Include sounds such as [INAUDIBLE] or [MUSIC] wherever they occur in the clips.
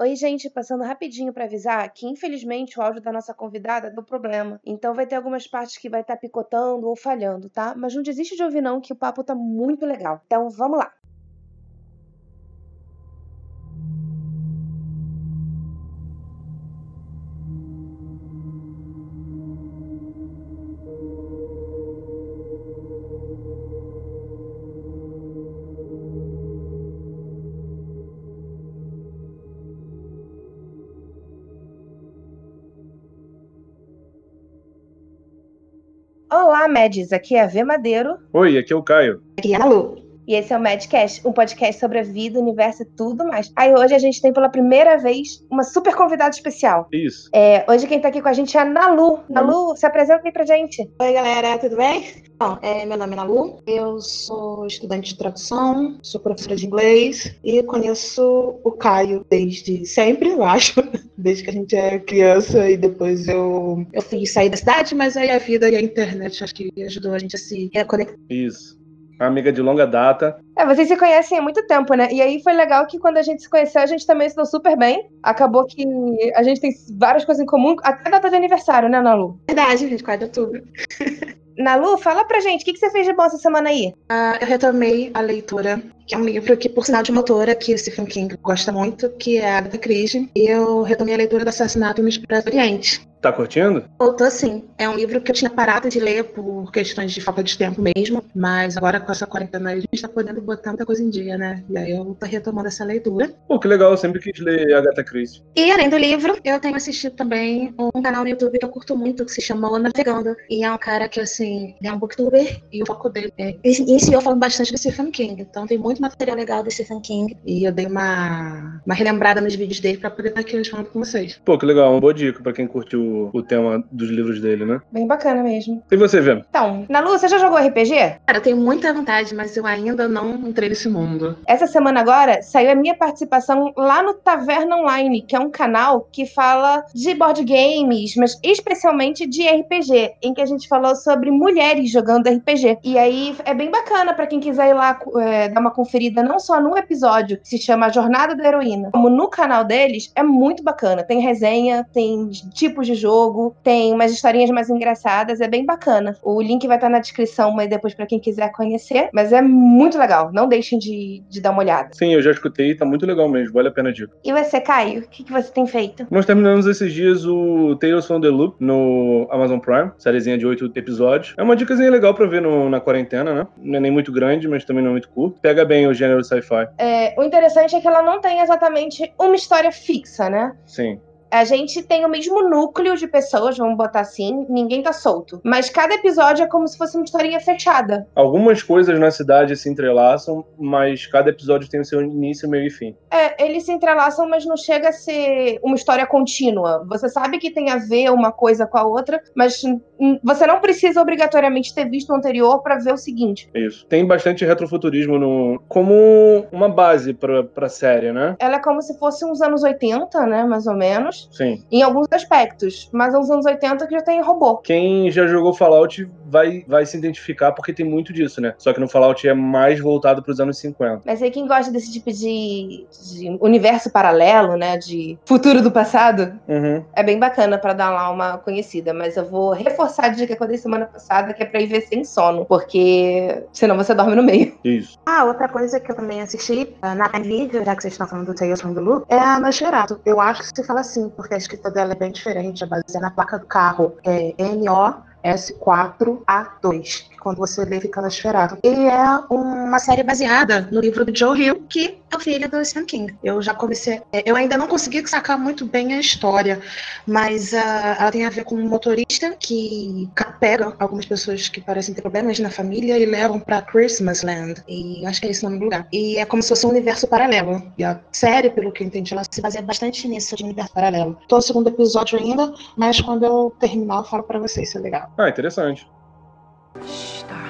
Oi, gente, passando rapidinho para avisar que infelizmente o áudio da nossa convidada deu problema. Então vai ter algumas partes que vai estar tá picotando ou falhando, tá? Mas não desiste de ouvir não, que o papo tá muito legal. Então vamos lá. Mads. Aqui é a V Madeiro. Oi, aqui é o Caio. Aqui é a Lu. E esse é o Madcast, um podcast sobre a vida, o universo e tudo mais. Aí hoje a gente tem pela primeira vez uma super convidada especial. Isso. É, hoje quem tá aqui com a gente é a Nalu. Nalu, se apresenta aí pra gente. Oi, galera, tudo bem? Bom, é, meu nome é Nalu, eu sou estudante de tradução, sou professora de inglês e conheço o Caio desde sempre, eu acho. [LAUGHS] Desde que a gente é criança e depois eu, eu fui sair da cidade, mas aí a vida e a internet acho que ajudou a gente a se reconectar. Isso amiga de longa data. É, vocês se conhecem há muito tempo, né? E aí foi legal que quando a gente se conheceu, a gente também se deu super bem. Acabou que a gente tem várias coisas em comum, até data de aniversário, né, Nalu? Verdade, 24 de outubro. Nalu, fala pra gente, o que, que você fez de bom essa semana aí? Uh, eu retomei a leitura, que é um livro que, por sinal de uma autora que o Stephen King gosta muito, que é a Agatha Christie. E eu retomei a leitura do Assassinato no Expresso Oriente. Tá curtindo? Eu tô sim. É um livro que eu tinha parado de ler por questões de falta de tempo mesmo, mas agora com essa quarentena a gente tá podendo botar muita coisa em dia, né? E aí eu tô retomando essa leitura. Pô, que legal, eu sempre quis ler Agatha Christie. E além do livro, eu tenho assistido também um canal no YouTube que eu curto muito, que se chama O Navegando. E é um cara que, assim, é um booktuber e o foco dele é... Em si eu falo bastante do Stephen King, então tem muito material legal do Stephen King. E eu dei uma, uma relembrada nos vídeos dele pra poder estar aqui falando com vocês. Pô, que legal, uma boa dica pra quem curtiu o, tema dos livros dele, né? Bem bacana mesmo. E você, Vê? Então, Nalu, você já jogou RPG? Cara, eu tenho muita vontade, mas eu ainda não entrei nesse mundo. Essa semana agora saiu a minha participação lá no Taverna Online, que é um canal que fala de board games, mas especialmente de RPG, em que a gente falou sobre mulheres jogando RPG. E aí é bem bacana para quem quiser ir lá é, dar uma conferida, não só no episódio que se chama A Jornada da Heroína, como no canal deles, é muito bacana. Tem resenha, tem tipos de jogo, tem umas historinhas mais engraçadas, é bem bacana. O link vai estar na descrição, mas depois para quem quiser conhecer. Mas é muito legal, não deixem de, de dar uma olhada. Sim, eu já escutei, tá muito legal mesmo, vale a pena a dica. E você, Caio, o que, que você tem feito? Nós terminamos esses dias o Tales from the Loop no Amazon Prime, sériezinha de oito episódios. É uma dicasinha legal para ver no, na quarentena, né? Não é nem muito grande, mas também não é muito curto. Pega bem o gênero sci-fi. É, o interessante é que ela não tem exatamente uma história fixa, né? Sim a gente tem o mesmo núcleo de pessoas, vamos botar assim, ninguém tá solto. Mas cada episódio é como se fosse uma historinha fechada. Algumas coisas na cidade se entrelaçam, mas cada episódio tem o seu início, meio e fim. É, eles se entrelaçam, mas não chega a ser uma história contínua. Você sabe que tem a ver uma coisa com a outra, mas você não precisa obrigatoriamente ter visto o anterior para ver o seguinte. Isso. Tem bastante retrofuturismo no como uma base pra, pra série, né? Ela é como se fosse uns anos 80, né, mais ou menos. Sim. Em alguns aspectos. Mas nos anos 80 que já tem robô. Quem já jogou Fallout vai, vai se identificar porque tem muito disso, né? Só que no Fallout é mais voltado para os anos 50. Mas aí quem gosta desse tipo de, de universo paralelo, né? De futuro do passado, uhum. é bem bacana para dar lá uma conhecida. Mas eu vou reforçar a dica que eu dei semana passada, que é pra ir ver sem sono. Porque senão você dorme no meio. Isso. Ah, outra coisa que eu também assisti uh, na vídeo, já que vocês estão falando do Tales from the Loop, é a Nosferatu. Eu acho que se fala assim, porque a escrita dela é bem diferente, é baseada na placa do carro. É N-O S4A2, que quando você lê fica Nosferatu. E é uma série baseada no livro do Joe Hill, que é o filho do Stephen King. Eu já comecei, é, eu ainda não consegui sacar muito bem a história, mas uh, ela tem a ver com um motorista que pega algumas pessoas que parecem ter problemas na família e levam para Christmas Land. E acho que é esse o nome do lugar. E é como se fosse um universo paralelo. E a série, pelo que eu entendi, ela se baseia bastante nisso de universo paralelo. Tô no segundo episódio ainda, mas quando eu terminar eu falo para vocês se é legal. Ah, interessante. Shh, darling. Trust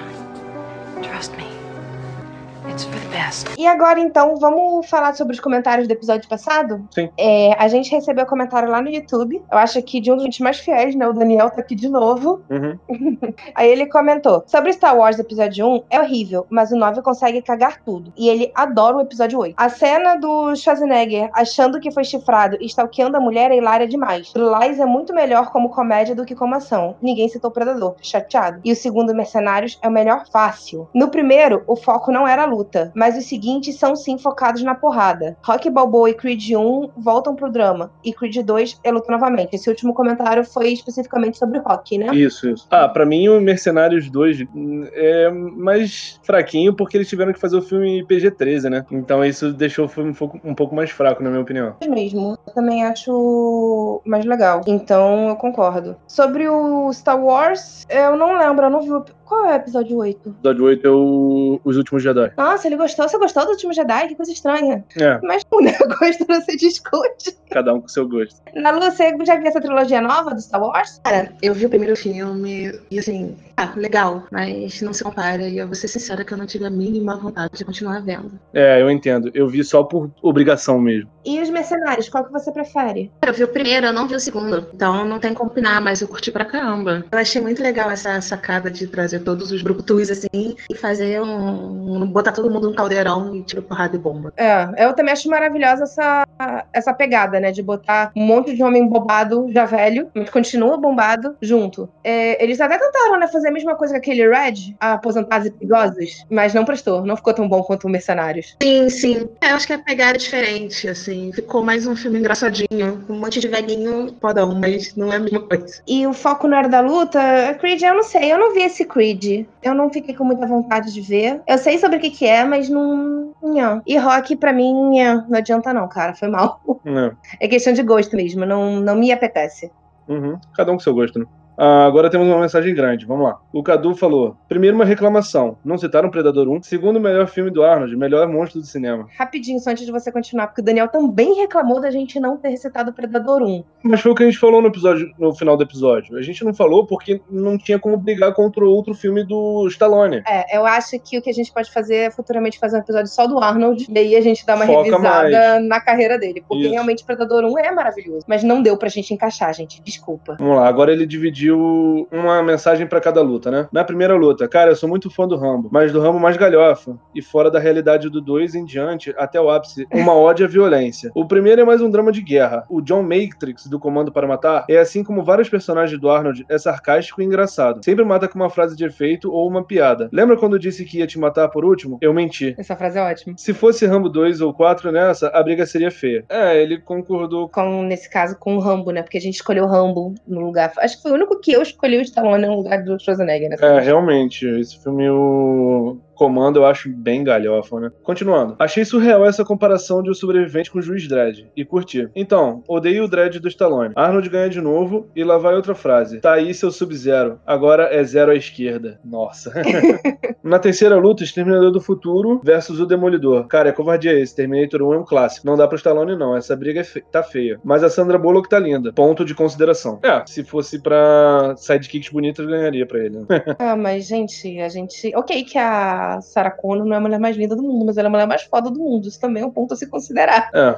E agora, então, vamos falar sobre os comentários do episódio passado? Sim. É, a gente recebeu comentário lá no YouTube. Eu acho que de um dos gente mais fiéis, né? O Daniel tá aqui de novo. Uhum. [LAUGHS] Aí ele comentou: Sobre Star Wars episódio 1, é horrível, mas o 9 consegue cagar tudo. E ele adora o episódio 8. A cena do Schwarzenegger achando que foi chifrado e stalkeando a mulher é hilária demais. Lies é muito melhor como comédia do que como ação. Ninguém citou Predador, chateado. E o segundo Mercenários é o melhor fácil. No primeiro, o foco não era a luta, mas os seguintes são sim focados na porrada. Rock Balboa e Creed 1 voltam pro drama, e Creed 2 é luta novamente. Esse último comentário foi especificamente sobre Rock, né? Isso, isso. Ah, pra mim o Mercenários 2 é mais fraquinho porque eles tiveram que fazer o filme PG-13, né? Então isso deixou o filme um pouco, mais fraco, na minha opinião. É mesmo. Eu também acho mais legal. Então eu concordo. Sobre o Star Wars, eu não lembro, eu não vi o qual é o episódio 8? O episódio 8 é o Os Últimos Jedi. Nossa, ele gostou. Você gostou do Último Jedi? Que coisa estranha. É. Mas o negócio [LAUGHS] você discute. Cada um com seu gosto. Na Lu, você já viu essa trilogia nova do Star Wars? Cara, eu vi o primeiro filme e assim, ah, legal, mas não se compara. E eu vou ser sincera que eu não tive a mínima vontade de continuar vendo. É, eu entendo. Eu vi só por obrigação mesmo. E os Mercenários, qual que você prefere? Eu vi o primeiro, eu não vi o segundo. Então não tem como opinar, mas eu curti pra caramba. Eu achei muito legal essa sacada de trazer todos os brucutus assim e fazer um, um. botar todo mundo num caldeirão e tirar porrada e bomba. É, eu também acho maravilhosa essa, essa pegada, né? De botar um monte de homem bobado, já velho, mas continua bombado, junto. É, eles até tentaram, né, fazer a mesma coisa que aquele Red, Aposentados e Perigosos, mas não prestou, não ficou tão bom quanto o Mercenários. Sim, sim. É, eu acho que a pegada é diferente, assim. Ficou mais um filme engraçadinho, um monte de velhinho podão, mas não é a mesma coisa. E o foco não era da luta? Creed, eu não sei, eu não vi esse Creed. Eu não fiquei com muita vontade de ver. Eu sei sobre o que, que é, mas não. não. E rock, pra mim, não adianta, não, cara. Foi mal. Não. É questão de gosto mesmo, não, não me apetece. Uhum. Cada um com seu gosto, né? Ah, agora temos uma mensagem grande, vamos lá. O Cadu falou: primeiro, uma reclamação. Não citaram Predador 1. Segundo, o melhor filme do Arnold, melhor monstro do cinema. Rapidinho, só antes de você continuar, porque o Daniel também reclamou da gente não ter recitado Predador 1. Mas foi o que a gente falou no episódio, no final do episódio. A gente não falou porque não tinha como brigar contra outro filme do Stallone. É, eu acho que o que a gente pode fazer é futuramente fazer um episódio só do Arnold, e aí a gente dá uma Foca revisada mais. na carreira dele. Porque Isso. realmente Predador 1 é maravilhoso. Mas não deu pra gente encaixar, gente. Desculpa. Vamos lá, agora ele dividiu uma mensagem para cada luta, né? Na primeira luta, cara, eu sou muito fã do Rambo, mas do Rambo mais galhofa e fora da realidade do 2 em diante até o ápice, uma ódio à violência. O primeiro é mais um drama de guerra. O John Matrix do Comando para Matar é assim como vários personagens do Arnold, é sarcástico e engraçado. Sempre mata com uma frase de efeito ou uma piada. Lembra quando eu disse que ia te matar por último? Eu menti. Essa frase é ótima. Se fosse Rambo 2 ou 4 nessa, a briga seria feia. É, ele concordou com nesse caso com o Rambo, né? Porque a gente escolheu o Rambo no lugar. Acho que foi o único que eu escolhi o Stallone no lugar do Schwarzenegger, né? É, realmente. Esse filme, o comando eu acho bem galhofa, né? Continuando. Achei surreal essa comparação de o um sobrevivente com o juiz Dredd. E curti. Então, odeio o Dredd do Stallone. Arnold ganha de novo e lá vai outra frase. Tá aí seu Sub-Zero. Agora é zero à esquerda. Nossa. [LAUGHS] Na terceira luta, Exterminador do Futuro versus o Demolidor. Cara, é covardia esse. Terminator 1 é um clássico. Não dá pro Stallone, não. Essa briga é fe... tá feia. Mas a Sandra Bullock tá linda. Ponto de consideração. É, se fosse pra sidekicks bonitas, ganharia pra ele. Né? [LAUGHS] ah, mas, gente, a gente. Ok, que a Sarah Connor não é a mulher mais linda do mundo, mas ela é a mulher mais foda do mundo. Isso também é um ponto a se considerar. É.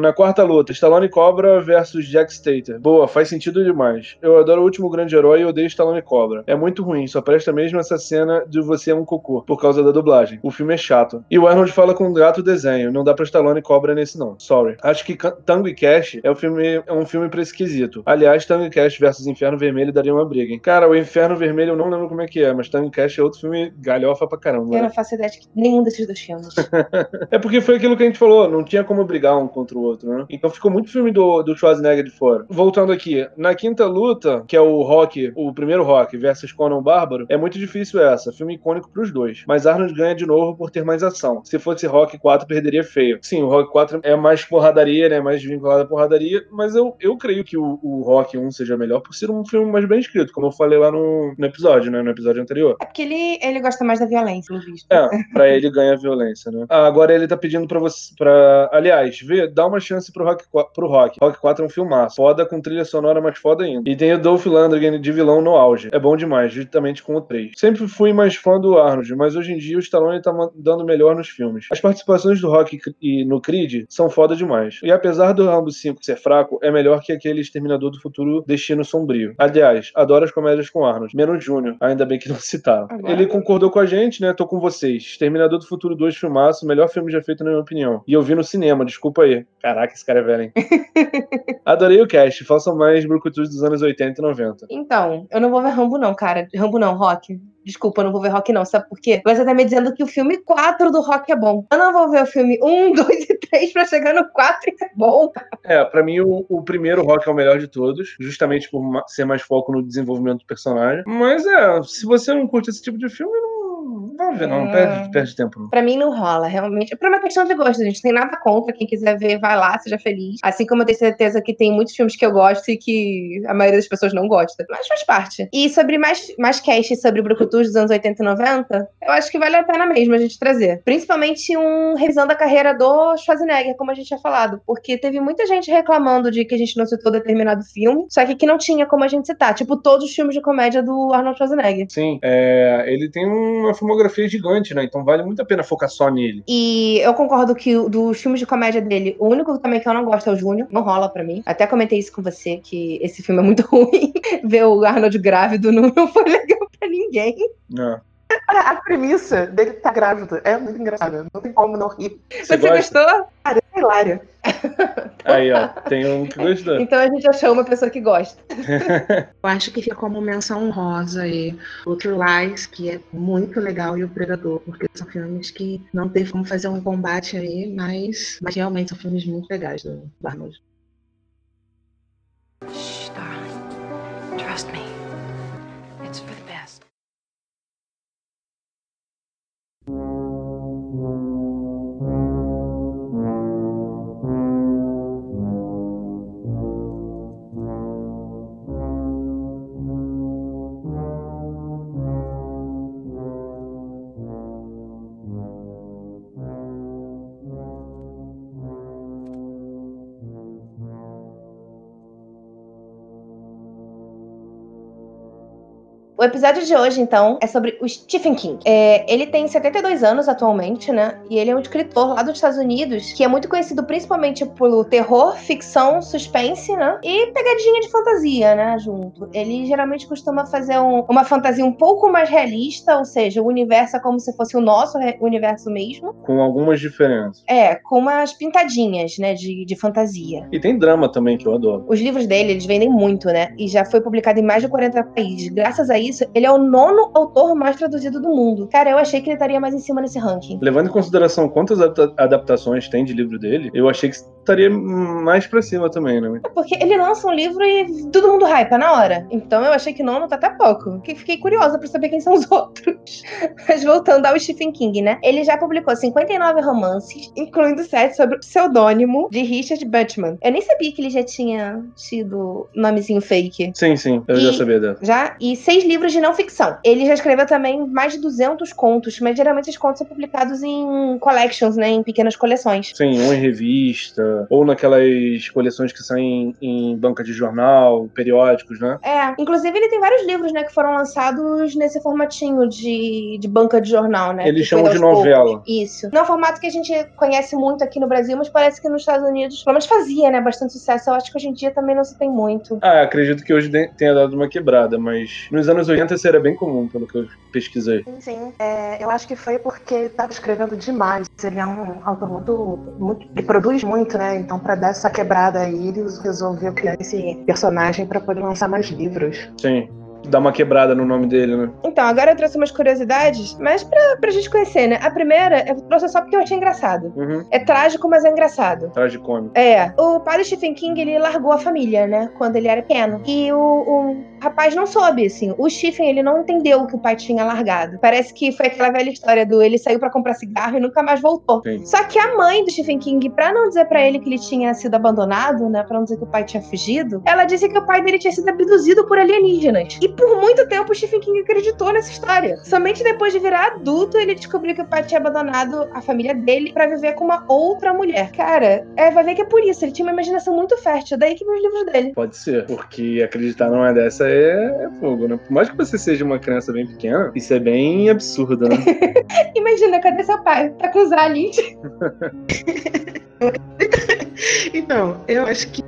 Na quarta luta, Stallone Cobra versus Jack Stater. Boa, faz sentido demais. Eu adoro o último grande herói e odeio Stallone Cobra. É muito ruim, só presta mesmo essa cena de você é um cocô, por causa da dublagem. O filme é chato. E o Arnold fala com um gato desenho. Não dá pra Stallone Cobra nesse, não. Sorry. Acho que Tango e Cash é, um filme, é um filme pra esquisito. Aliás, Tango e Cash versus Inferno Vermelho daria uma briga, hein? Cara, o Inferno Vermelho eu não lembro como é que é, mas Tango e Cash é outro filme galhofa pra caramba. Eu não faço ideia de nenhum desses dois filmes. [LAUGHS] é porque foi aquilo que a gente falou, não tinha como brigar um contra o outro, né? Então ficou muito filme do, do Schwarzenegger de fora. Voltando aqui, na quinta luta, que é o Rock, o primeiro Rock versus Conan Bárbaro, é muito difícil essa. Filme icônico pros dois. Mas Arnold ganha de novo por ter mais ação. Se fosse Rock 4, perderia feio. Sim, o Rock 4 é mais porradaria, né? Mais vinculado à porradaria, mas eu, eu creio que o, o Rock 1 seja melhor por ser um filme mais bem escrito, como eu falei lá no, no episódio, né? No episódio anterior. É porque ele, ele gosta mais da violência, pelo visto. É, pra ele ganha violência, né? Ah, agora ele tá pedindo pra você. Pra... Aliás, vê, dá uma chance pro Rock, pro Rock. Rock 4 é um filmaço. Foda com trilha sonora mais foda ainda. E tem o Dolph Lundgren de vilão no auge. É bom demais, justamente com o 3. Sempre fui mais fã do Arnold, mas hoje em dia o Stallone tá dando melhor nos filmes. As participações do Rock e no Creed são foda demais. E apesar do Rambo 5 ser fraco, é melhor que aquele Exterminador do Futuro Destino Sombrio. Aliás, adoro as comédias com Arnold. Menos Júnior, ainda bem que não citaram. Ele concordou com a gente, né? Tô com vocês. Exterminador do Futuro 2 filmaço, melhor filme já feito na minha opinião. E eu vi no cinema, desculpa aí. Caraca, esse cara é velho, hein? [LAUGHS] Adorei o cast. Façam mais brucutus dos anos 80 e 90. Então, eu não vou ver Rambo não, cara. Rambo não, Rock. Desculpa, eu não vou ver Rock não, sabe por quê? Você tá me dizendo que o filme 4 do Rock é bom. Eu não vou ver o filme [LAUGHS] 1, 2 e 3 pra chegar no 4 e é bom. É, pra mim o, o primeiro Rock é o melhor de todos, justamente por ser mais foco no desenvolvimento do personagem. Mas é, se você não curte esse tipo de filme, não Não, não perde, perde tempo. Não. Pra mim não rola, realmente. É pra uma questão de gosto, gente. Tem nada contra. Quem quiser ver, vai lá, seja feliz. Assim como eu tenho certeza que tem muitos filmes que eu gosto e que a maioria das pessoas não gosta. Mas faz parte. E sobre mais, mais cast sobre Brucutus dos anos 80 e 90, eu acho que vale a pena mesmo a gente trazer. Principalmente um revisão da carreira do Schwarzenegger, como a gente tinha falado. Porque teve muita gente reclamando de que a gente não citou determinado filme, só que que não tinha como a gente citar. Tipo, todos os filmes de comédia do Arnold Schwarzenegger. Sim, é, ele tem uma filmografia filmografia gigante, né? Então vale muito a pena focar só nele. E eu concordo que dos filmes de comédia dele, o único também que eu não gosto é o Júnior. Não rola pra mim. Até comentei isso com você, que esse filme é muito [LAUGHS] ruim. Ver o Arnold grávido não, não foi legal pra ninguém. Não. A premissa dele tá grávido é muito engraçada. Não tem como não rir. Você, Você gostou? Cara, é hilário. Aí, ó, tem um que gostou. Então a gente achou uma pessoa que gosta. [LAUGHS] Eu acho que fica como menção honrosa aí o True Lies, que é muito legal, e o Predador, porque são filmes que não tem como fazer um combate aí, mas, mas realmente são filmes muito legais do Arnold. Shh, darling. Trust me. Episódio de hoje, então, é sobre o Stephen King. É, ele tem 72 anos atualmente, né? E ele é um escritor lá dos Estados Unidos que é muito conhecido principalmente pelo terror, ficção, suspense, né? E pegadinha de fantasia, né? Junto. Ele geralmente costuma fazer um, uma fantasia um pouco mais realista, ou seja, o universo é como se fosse o nosso universo mesmo. Com algumas diferenças. É, com umas pintadinhas, né? De, de fantasia. E tem drama também, que eu adoro. Os livros dele, eles vendem muito, né? E já foi publicado em mais de 40 países. Graças a isso, isso, ele é o nono autor mais traduzido do mundo. Cara, eu achei que ele estaria mais em cima nesse ranking. Levando em consideração quantas adaptações tem de livro dele, eu achei que estaria mais pra cima também, né? É porque ele lança um livro e todo mundo hypa na hora. Então eu achei que nono tá até pouco. Fiquei curiosa pra saber quem são os [LAUGHS] outros. Mas voltando ao Stephen King, né? Ele já publicou 59 romances, incluindo sete sobre o pseudônimo de Richard Butchman. Eu nem sabia que ele já tinha tido nomezinho fake. Sim, sim. Eu e já sabia dela. Já? E seis livros de não ficção. Ele já escreveu também mais de 200 contos, mas geralmente esses contos são publicados em collections, né, em pequenas coleções. Sim, ou em revista, ou naquelas coleções que saem em banca de jornal, periódicos, né? É, inclusive ele tem vários livros, né, que foram lançados nesse formatinho de, de banca de jornal, né? Eles chamam de novela. Poucos. Isso. Não é um formato que a gente conhece muito aqui no Brasil, mas parece que nos Estados Unidos, pelo menos fazia, né, bastante sucesso. Eu acho que hoje em dia também não se tem muito. Ah, acredito que hoje tenha dado uma quebrada, mas nos anos 80 isso era bem comum, pelo que eu pesquisei. Sim, sim. É, eu acho que foi porque ele estava escrevendo demais. Ele é um autor muito, muito. Ele produz muito, né? Então, para dar essa quebrada aí, ele resolveu criar esse personagem para poder lançar mais livros. Sim dar uma quebrada no nome dele, né? Então, agora eu trouxe umas curiosidades, mas pra, pra gente conhecer, né? A primeira eu trouxe só porque eu achei engraçado. Uhum. É trágico, mas é engraçado. Tragicômico. É. O pai do Stephen King, ele largou a família, né? Quando ele era pequeno. E o, o rapaz não soube, assim. O Stephen, ele não entendeu que o pai tinha largado. Parece que foi aquela velha história do ele saiu para comprar cigarro e nunca mais voltou. Sim. Só que a mãe do Stephen King, pra não dizer para ele que ele tinha sido abandonado, né? Pra não dizer que o pai tinha fugido, ela disse que o pai dele tinha sido abduzido por alienígenas. E por muito tempo o Stephen King acreditou nessa história. Somente depois de virar adulto ele descobriu que o pai tinha abandonado a família dele para viver com uma outra mulher. Cara, é, vai ver que é por isso. Ele tinha uma imaginação muito fértil. Daí que os livros dele. Pode ser, porque acreditar numa dessa é, é fogo, né? Por mais que você seja uma criança bem pequena, isso é bem absurdo, né? [LAUGHS] Imagina, cadê seu pai? Tá com os aliens? [LAUGHS] [LAUGHS] Então, eu acho que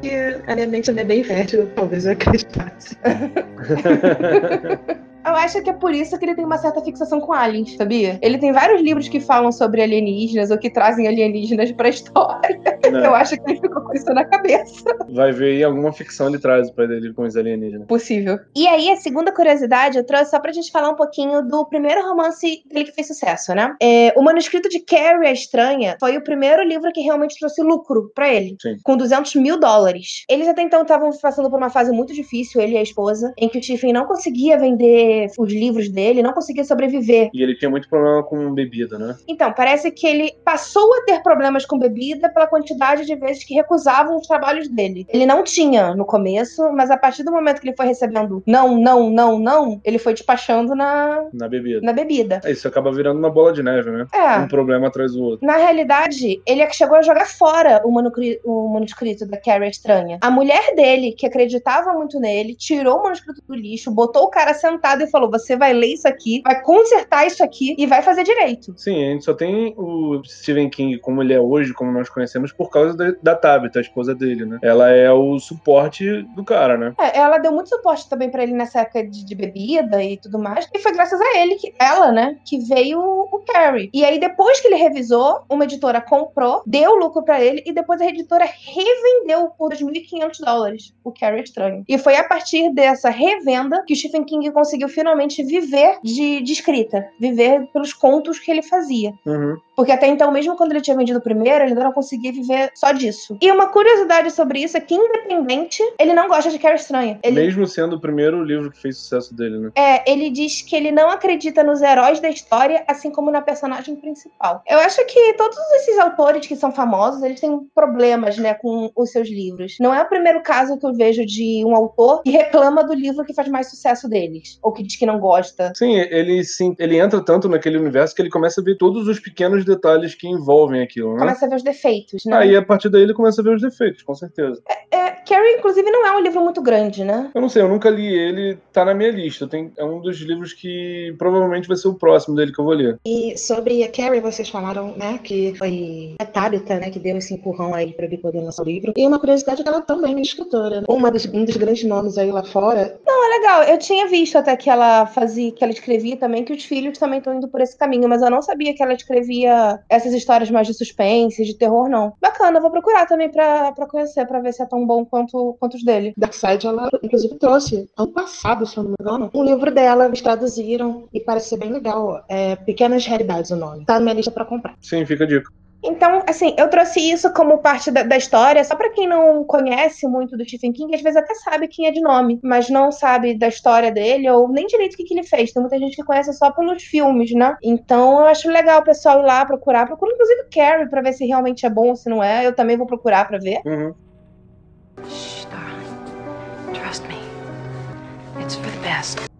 a minha mente é bem fértil, talvez eu acreditasse. [LAUGHS] Eu acho que é por isso que ele tem uma certa fixação com aliens, sabia? Ele tem vários livros que falam sobre alienígenas ou que trazem alienígenas pra história. Não. Eu acho que ele ficou com isso na cabeça. Vai ver aí alguma ficção ele traz pra ele com os alienígenas. Possível. E aí, a segunda curiosidade eu trouxe só pra gente falar um pouquinho do primeiro romance dele que fez sucesso, né? É, o manuscrito de Carrie a Estranha foi o primeiro livro que realmente trouxe lucro pra ele. Sim. Com 200 mil dólares. Eles até então estavam passando por uma fase muito difícil, ele e a esposa, em que o Stephen não conseguia vender os livros dele, não conseguia sobreviver. E ele tinha muito problema com bebida, né? Então, parece que ele passou a ter problemas com bebida pela quantidade de vezes que recusavam os trabalhos dele. Ele não tinha no começo, mas a partir do momento que ele foi recebendo não, não, não, não, ele foi despachando na na bebida. Na bebida. É, isso acaba virando uma bola de neve, né? É. Um problema atrás do outro. Na realidade, ele chegou a jogar fora o, manuscrito, o manuscrito da Carrie Estranha. A mulher dele, que acreditava muito nele, tirou o manuscrito do lixo, botou o cara sentado e falou: Você vai ler isso aqui, vai consertar isso aqui e vai fazer direito. Sim, a gente só tem o Stephen King como ele é hoje, como nós conhecemos, por causa da, da Tabitha, a esposa dele, né? Ela é o suporte do cara, né? É, ela deu muito suporte também para ele nessa época de, de, bebida e tudo mais. E foi graças a ele, que, ela, né, que veio o Carrie. E aí, depois que ele revisou, uma editora comprou, deu lucro para ele e depois a editora revendeu por 2.500 dólares o Carrie Estranho. E foi a partir dessa revenda que o Stephen King conseguiu finalmente viver de, de escrita, viver pelos contos que ele fazia. Uhum. Porque até então, mesmo quando ele tinha vendido o primeiro, ele ainda não conseguia viver só disso. E uma curiosidade sobre isso é que, independente, ele não gosta de Carrie Estranha. Ele... Mesmo sendo o primeiro livro que fez sucesso dele, né? É, ele diz que ele não acredita nos heróis da história, assim como na personagem principal. Eu acho que todos esses autores que são famosos, eles têm problemas, né, com os seus livros. Não é o primeiro caso que eu vejo de um autor que reclama do livro que faz mais sucesso deles, ou que diz que não gosta. Sim, ele sim, ele entra tanto naquele universo que ele começa a ver todos os pequenos detalhes que envolvem aquilo, né? Começa a ver os defeitos, né? Aí a partir daí ele começa a ver os defeitos, com certeza. É, é, Carrie, inclusive, não é um livro muito grande, né? Eu não sei, eu nunca li ele, tá na minha lista. Tem, é um dos livros que provavelmente vai ser o próximo dele que eu vou ler. E sobre a Carrie, vocês falaram, né, que foi a Tabitha, né, que deu esse empurrão aí pra ele poder lançar o livro. E uma curiosidade é que ela também é escritora. Né? Uma dos, um dos grandes nomes aí lá fora. Não, é legal. Eu tinha visto até que ela fazia, que ela escrevia também, que os filhos também estão indo por esse caminho, mas eu não sabia que ela escrevia essas histórias mais de suspense, de terror, não. Bacana, vou procurar também pra, pra conhecer, pra ver se é tão bom quanto, quanto os dele. Darkseid, ela inclusive trouxe, ano passado, se eu não me engano, um livro dela, eles traduziram e parece ser bem legal. É Pequenas Realidades o nome. Tá na minha lista pra comprar. Sim, fica a dica. Então, assim, eu trouxe isso como parte da, da história, só para quem não conhece muito do Stephen King, às vezes até sabe quem é de nome, mas não sabe da história dele ou nem direito o que, que ele fez. Tem muita gente que conhece só pelos filmes, né? Então, eu acho legal o pessoal ir lá procurar. Procura, inclusive, Carrie pra ver se realmente é bom ou se não é. Eu também vou procurar pra ver. Uhum. Shh, darling. Trust me. It's for the best.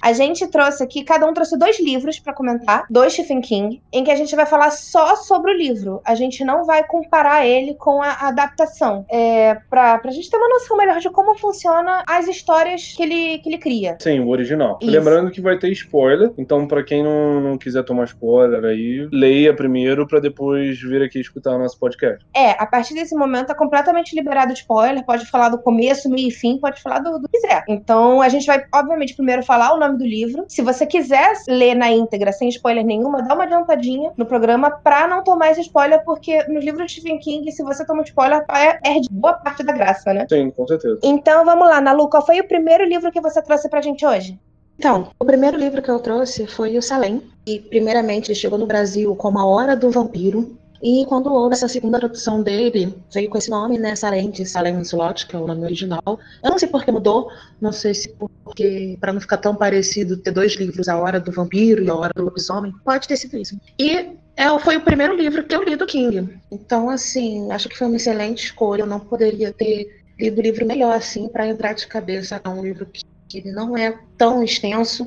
A gente trouxe aqui, cada um trouxe dois livros para comentar, dois Stephen King, em que a gente vai falar só sobre o livro. A gente não vai comparar ele com a adaptação. É, pra, pra gente ter uma noção melhor de como funciona as histórias que ele, que ele cria. Sim, o original. Isso. Lembrando que vai ter spoiler, então para quem não, não quiser tomar spoiler aí, leia primeiro para depois vir aqui escutar o nosso podcast. É, a partir desse momento é completamente liberado de spoiler, pode falar do começo, meio e fim, pode falar do, do que quiser. Então a gente vai, obviamente, primeiro falar o nome do livro. Se você quiser ler na íntegra, sem spoiler nenhuma, dá uma adiantadinha no programa pra não tomar esse spoiler, porque no livro de Stephen King, se você toma spoiler, é, perde boa parte da graça, né? Sim, com certeza. Então vamos lá, Nalu, qual foi o primeiro livro que você trouxe pra gente hoje? Então, o primeiro livro que eu trouxe foi o Salem. E, primeiramente, ele chegou no Brasil como A Hora do Vampiro. E quando houve essa segunda tradução dele, veio com esse nome, né? Salem, Salem Slot, que é o nome original. Eu não sei por que mudou, não sei se porque, para não ficar tão parecido, ter dois livros, A Hora do Vampiro e A Hora do Lobisomem. Pode ter sido isso. E é, foi o primeiro livro que eu li do King. Então, assim, acho que foi uma excelente escolha. Eu não poderia ter lido o livro melhor, assim, para entrar de cabeça a um livro que que não é tão extenso.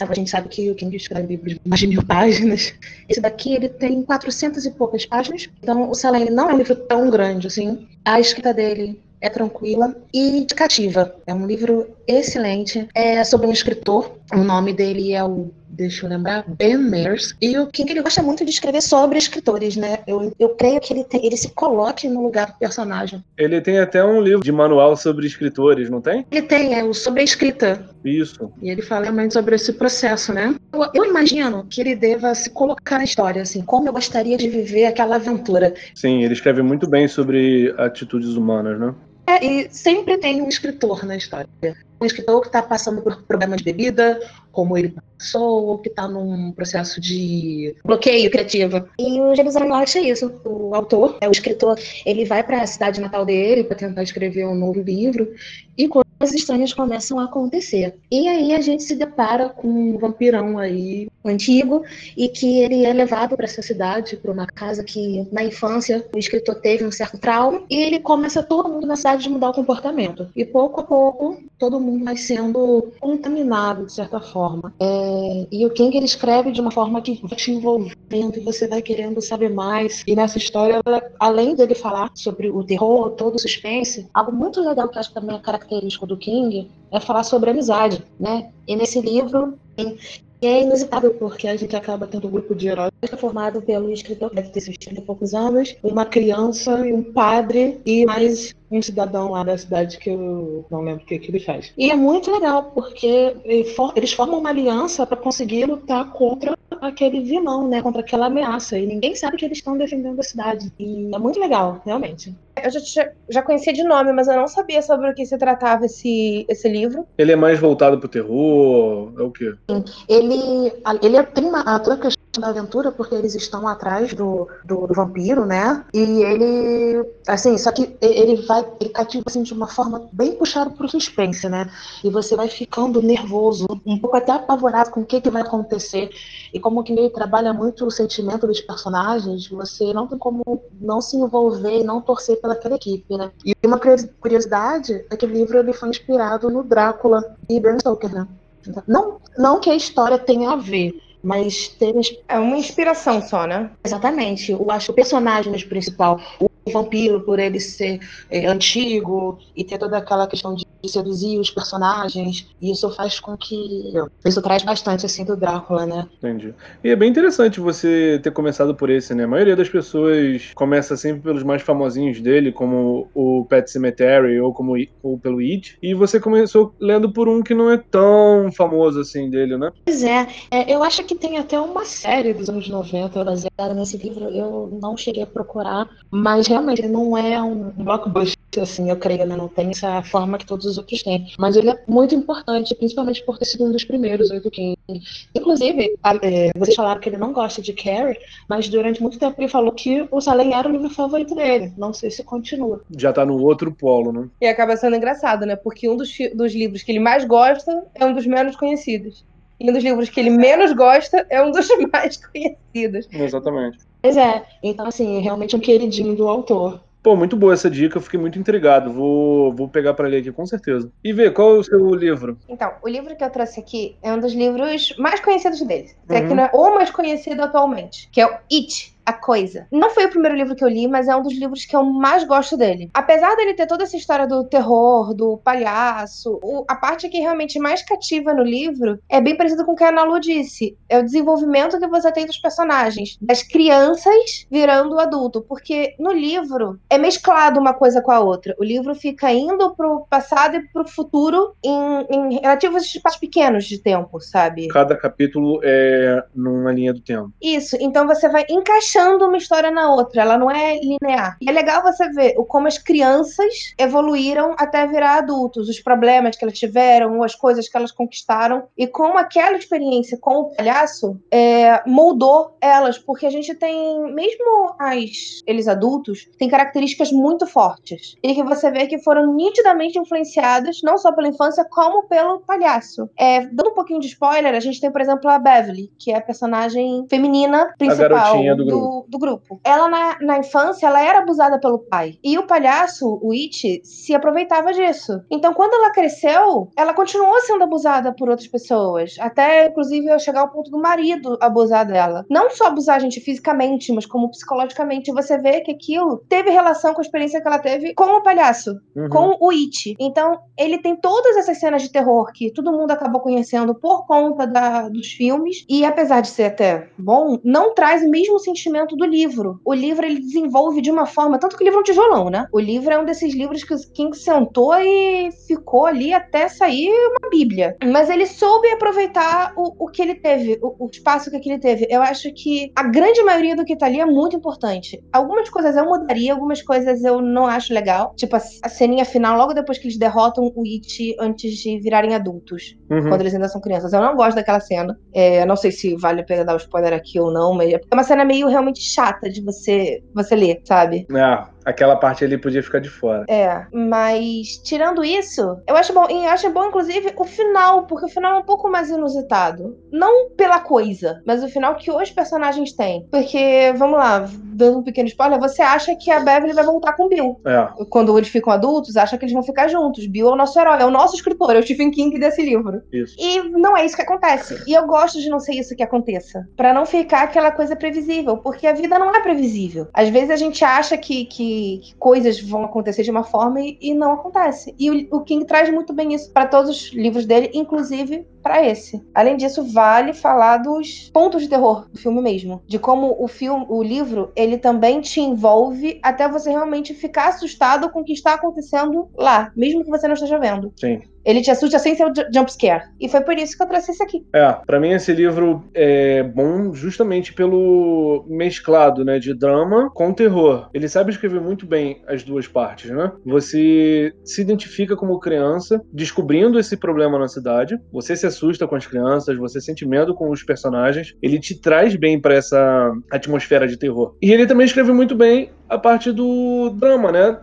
A gente sabe que o King escreve livros de mais de mil páginas. Esse daqui ele tem 400 e poucas páginas. Então o Selene não é um livro tão grande assim. A escrita dele é tranquila e cativa. É um livro excelente. É sobre um escritor. O nome dele é o deixa eu lembrar, Ben Mears. E o King ele gosta muito de escrever sobre escritores, né? Eu, eu creio que ele, tem, ele se coloque no lugar do personagem. Ele tem até um livro de manual sobre escritores, não tem? Ele tem, é o sobre a escrita. Isso. E ele fala realmente sobre esse processo, né? Eu, eu, imagino que ele deva se colocar na história, assim, como eu gostaria de viver aquela aventura. Sim, ele escreve muito bem sobre atitudes humanas, né? É, e sempre tem um escritor na história. Um escritor que está passando por problema de bebida, como ele passou, ou que está num processo de bloqueio criativo. E o Jerusalém acha isso. O autor, é o escritor, ele vai para a cidade natal dele para tentar escrever um novo livro e coisas estranhas começam a acontecer. E aí a gente se depara com um vampirão aí antigo e que ele é levado para essa cidade, para uma casa que na infância o escritor teve um certo trauma e ele começa todo mundo na cidade a mudar o comportamento. E pouco a pouco todo mundo vai sendo contaminado de certa forma. É... e o King ele escreve de uma forma que vai te envolvendo e você vai querendo saber mais. E nessa história, além dele falar sobre o terror, todo o suspense, algo muito legal que acho que também é característico do King é falar sobre amizade, né? E nesse livro e é inusitado porque a gente acaba tendo um grupo de heróis formado pelo escritor, deve ter seus 30 e poucos anos, uma criança um padre e mais um cidadão lá da cidade que eu não lembro o que, que ele faz. E é muito legal porque eles formam uma aliança para conseguir lutar contra aquele vilão, né? Contra aquela ameaça. E ninguém sabe que eles estão defendendo a cidade. E é muito legal, realmente. Eu já, já conhecia de nome, mas eu não sabia sobre o que se tratava esse, esse livro. Ele é mais voltado pro terror? É o quê? Ele, ele tem uma, toda da aventura porque eles estão atrás do, do, do, vampiro, né? E ele, assim, só que ele vai, ele cativa assim de uma forma bem puxada pro suspense, né? E você vai ficando nervoso, um pouco até apavorado com o que, que vai acontecer. E como que ele trabalha muito o sentimento dos personagens, você não tem como não se envolver e não torcer pelaquela equipe, né? E uma curiosidade é que o livro ele foi inspirado no Drácula e Bram Stoker, né? Não, não que a história tenha a ver, mas teve. É uma inspiração só, né? Exatamente. Eu acho o personagem principal, o vampiro, por ele ser é, antigo e ter toda aquela questão de seduzir os personagens, e isso faz com que. Isso traz bastante, assim, do Drácula, né? Entendi. E é bem interessante você ter começado por esse, né? A maioria das pessoas começa sempre pelos mais famosinhos dele, como o Pet Cemetery ou, como, ou pelo It, e você começou lendo por um que não é tão famoso assim dele, né? Pois é. é eu acho que tem até uma série dos anos 90 baseada nesse livro, eu não cheguei a procurar, mas realmente não é um blockbuster assim, eu creio, né? Não tem essa forma que todos os outros têm. Mas ele é muito importante, principalmente por ter sido um dos primeiros, o King. Inclusive, é, vocês falaram que ele não gosta de Carrie, mas durante muito tempo ele falou que o Salem era o livro favorito dele. Não sei se continua. Já tá no outro polo, né? E acaba sendo engraçado, né? Porque um dos, dos livros que ele mais gosta é um dos menos conhecidos. E um dos livros que ele menos gosta é um dos [LAUGHS] mais conhecidos. Exatamente. Pois é. Então, assim, realmente é um queridinho do autor. Pô, muito boa essa dica, eu fiquei muito intrigado. Vou, vou pegar para ler aqui, com certeza. E ver, qual é o seu livro? Então, o livro que eu trouxe aqui é um dos livros mais conhecidos dele. Uhum. que não é o mais conhecido atualmente, que é o It, a Coisa. Não foi o primeiro livro que eu li, mas é um dos livros que eu mais gosto dele. Apesar dele ter toda essa história do terror, do palhaço, o, a parte que realmente mais cativa no livro é bem parecido com o que a Ana Lu disse. É o desenvolvimento que você tem dos personagens, das crianças virando adulto. Porque no livro é mesclado uma coisa com a outra. O livro fica indo pro passado e pro futuro em, em relativos espaços pequenos de tempo, sabe? Cada capítulo é numa linha do tempo. Isso. Então você vai encaixando encaixando uma história na outra, ela não é linear. E é legal você ver como as crianças evoluíram até virar adultos, os problemas que elas tiveram, as coisas que elas conquistaram, e como aquela experiência com o palhaço é, moldou elas, porque a gente tem, mesmo as, eles adultos, tem características muito fortes, e que você vê que foram nitidamente influenciadas, não só pela infância, como pelo palhaço. É, dando um pouquinho de spoiler, a gente tem, por exemplo, a Beverly, que é a personagem feminina principal do grupo do, do grupo. Ela, na, na infância, ela era abusada pelo pai. E o palhaço, o It, se aproveitava disso. Então, quando ela cresceu, ela continuou sendo abusada por outras pessoas. Até, inclusive, eu chegar ao ponto do marido abusar dela. Não só abusar a gente fisicamente, mas como psicologicamente. Você vê que aquilo teve relação com a experiência que ela teve com o palhaço, Uhum. com o It. Então, ele tem todas essas cenas de terror que todo mundo acabou conhecendo por conta da- dos filmes. E apesar de ser até bom, não traz o mesmo sentimento do livro. O livro ele desenvolve de uma forma. Tanto que o livro é um tijolão, né? O livro é um desses livros que o King sentou e ficou ali até sair uma bíblia. Mas ele soube aproveitar o, o que ele teve, o, o espaço que ele teve. Eu acho que a grande maioria do que tá ali é muito importante. Algumas coisas eu mudaria, algumas coisas eu não acho legal. Tipo, a, a ceninha final, logo depois que eles derrotam o It antes de virarem adultos Uhum. quando eles ainda são crianças. Eu não gosto daquela cena. É, não sei se vale a pena dar o spoiler aqui ou não, mas é uma cena meio realmente chata de você, você ler, sabe? É, aquela parte ali podia ficar de fora. É, mas tirando isso, eu acho bom, e eu acho bom inclusive o final, porque o final é um pouco mais inusitado. Não pela coisa, mas o final que os personagens têm. Porque, vamos lá, dando um pequeno spoiler, você acha que a Beverly vai voltar com o Bill. É. Quando eles ficam adultos, acha que eles vão ficar juntos. Bill é o nosso herói, é o nosso escritor, é o Stephen King desse livro. Isso. E não é isso que acontece. E eu gosto de não ser isso que aconteça. Pra não ficar aquela coisa previsível. Porque a vida não é previsível. Às vezes a gente acha que, que- que coisas vão acontecer de uma forma e, e não acontece. E o, o King traz muito bem isso pra todos os livros dele, inclusive pra esse. Além disso, vale falar dos pontos de terror do filme mesmo. De como o filme, o livro, ele também te envolve até você realmente ficar assustado com o que está acontecendo lá, mesmo que você não esteja vendo. Sim. Ele te assusta sem ser o ju- jump scare. E foi por isso que eu trouxe esse aqui. É, pra mim esse livro é bom justamente pelo mesclado, né, de drama com terror. Ele sabe escrever muito bem as duas partes, né? Você se identifica como criança descobrindo esse problema na cidade, você se assusta com as crianças, você sente medo com os personagens, ele te traz bem pra essa atmosfera de terror. E ele também escreve muito bem a parte do drama, né?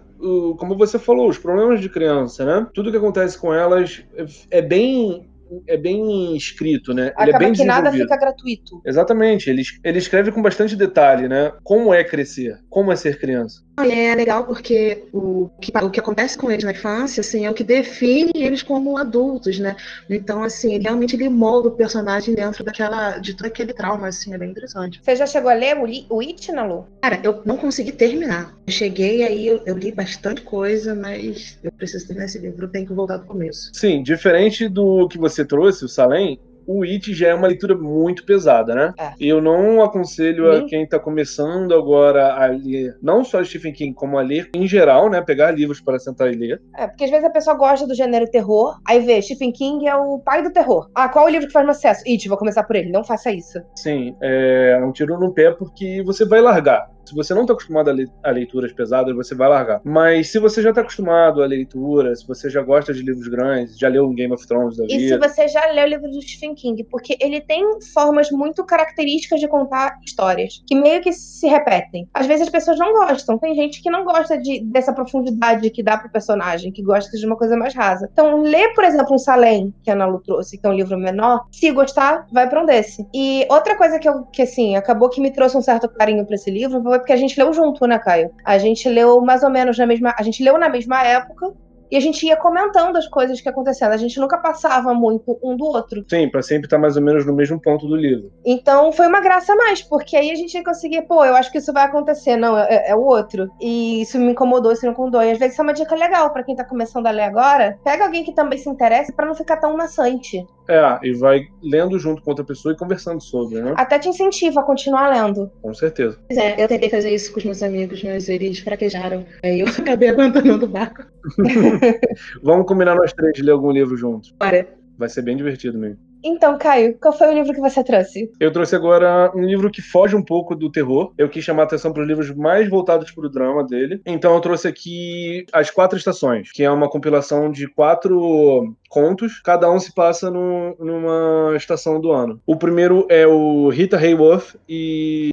Como você falou, os problemas de criança, né? Tudo que acontece com elas é, é bem é bem escrito, né? Ele é Acaba bem que nada fica gratuito. Exatamente, ele, ele escreve com bastante detalhe, né? Como é crescer, como é ser criança. E é legal porque o que, o que acontece com eles na infância, assim, é o que define eles como adultos, né? Então, assim, realmente ele molda o personagem dentro daquela, de todo aquele trauma, assim, é bem interessante. Você já chegou a ler o, o It, Nalu? Cara, eu não consegui terminar. Eu cheguei aí, eu, eu li bastante coisa, mas eu preciso terminar esse livro, eu tenho que voltar do começo. Sim, diferente do que você trouxe, o Salem, o It já é uma leitura muito pesada, né? É. Eu não aconselho a quem tá começando agora a ler, não só Stephen King, como a ler em geral, né? Pegar livros para sentar e ler. É, porque às vezes a pessoa gosta do gênero terror, aí vê, Stephen King é o pai do terror. Ah, qual é o livro que faz mais sucesso? It, vou começar por ele. Não faça isso. Sim, é um tiro no pé porque você vai largar. Se você não está acostumado a, le a leituras pesadas, você vai largar. Mas se você já está acostumado a leitura, se você já gosta de livros grandes, já leu um Game of Thrones da E se vida, você já leu o livro do Stephen King, porque ele tem formas muito características de contar histórias, que meio que se repetem. Às vezes as pessoas não gostam, tem gente que não gosta de, dessa profundidade que dá pro personagem, que gosta de uma coisa mais rasa. Então, lê, por exemplo, um Salem, que a Ana Lu trouxe, que é um livro menor, se gostar, vai pra um desse. E outra coisa que eu, que assim, acabou que me trouxe um certo carinho pra esse livro foi porque a gente leu junto, né, Caio? A gente leu mais ou menos na mesma. A gente leu na mesma época. E a gente ia comentando as coisas que aconteciam. A gente nunca passava muito um do outro. sim, para sempre estar mais ou menos no mesmo ponto do livro. Então foi uma graça a mais, porque aí a gente ia conseguir, pô, eu acho que isso vai acontecer, não, é, é o outro. E isso me incomodou, isso me incomodou. E às vezes isso é uma dica legal pra quem tá começando a ler agora. Pega alguém que também se interesse pra não ficar tão maçante. É, e vai lendo junto com outra pessoa e conversando sobre, né? Até te incentiva a continuar lendo. Com certeza. Pois é, eu tentei fazer isso com os meus amigos, mas eles fraquejaram. Aí eu [LAUGHS] acabei abandonando o barco. [LAUGHS] Vamos combinar nós três de ler algum livro juntos. Bora. Vai ser bem divertido mesmo. Então, Caio, qual foi o livro que você trouxe? Eu trouxe agora um livro que foge um pouco do terror. Eu quis chamar a atenção para os livros mais voltados para o drama dele. Então eu trouxe aqui As Quatro Estações, que é uma compilação de quatro contos. Cada um se passa num- numa estação do ano. O primeiro é o Rita Hayworth e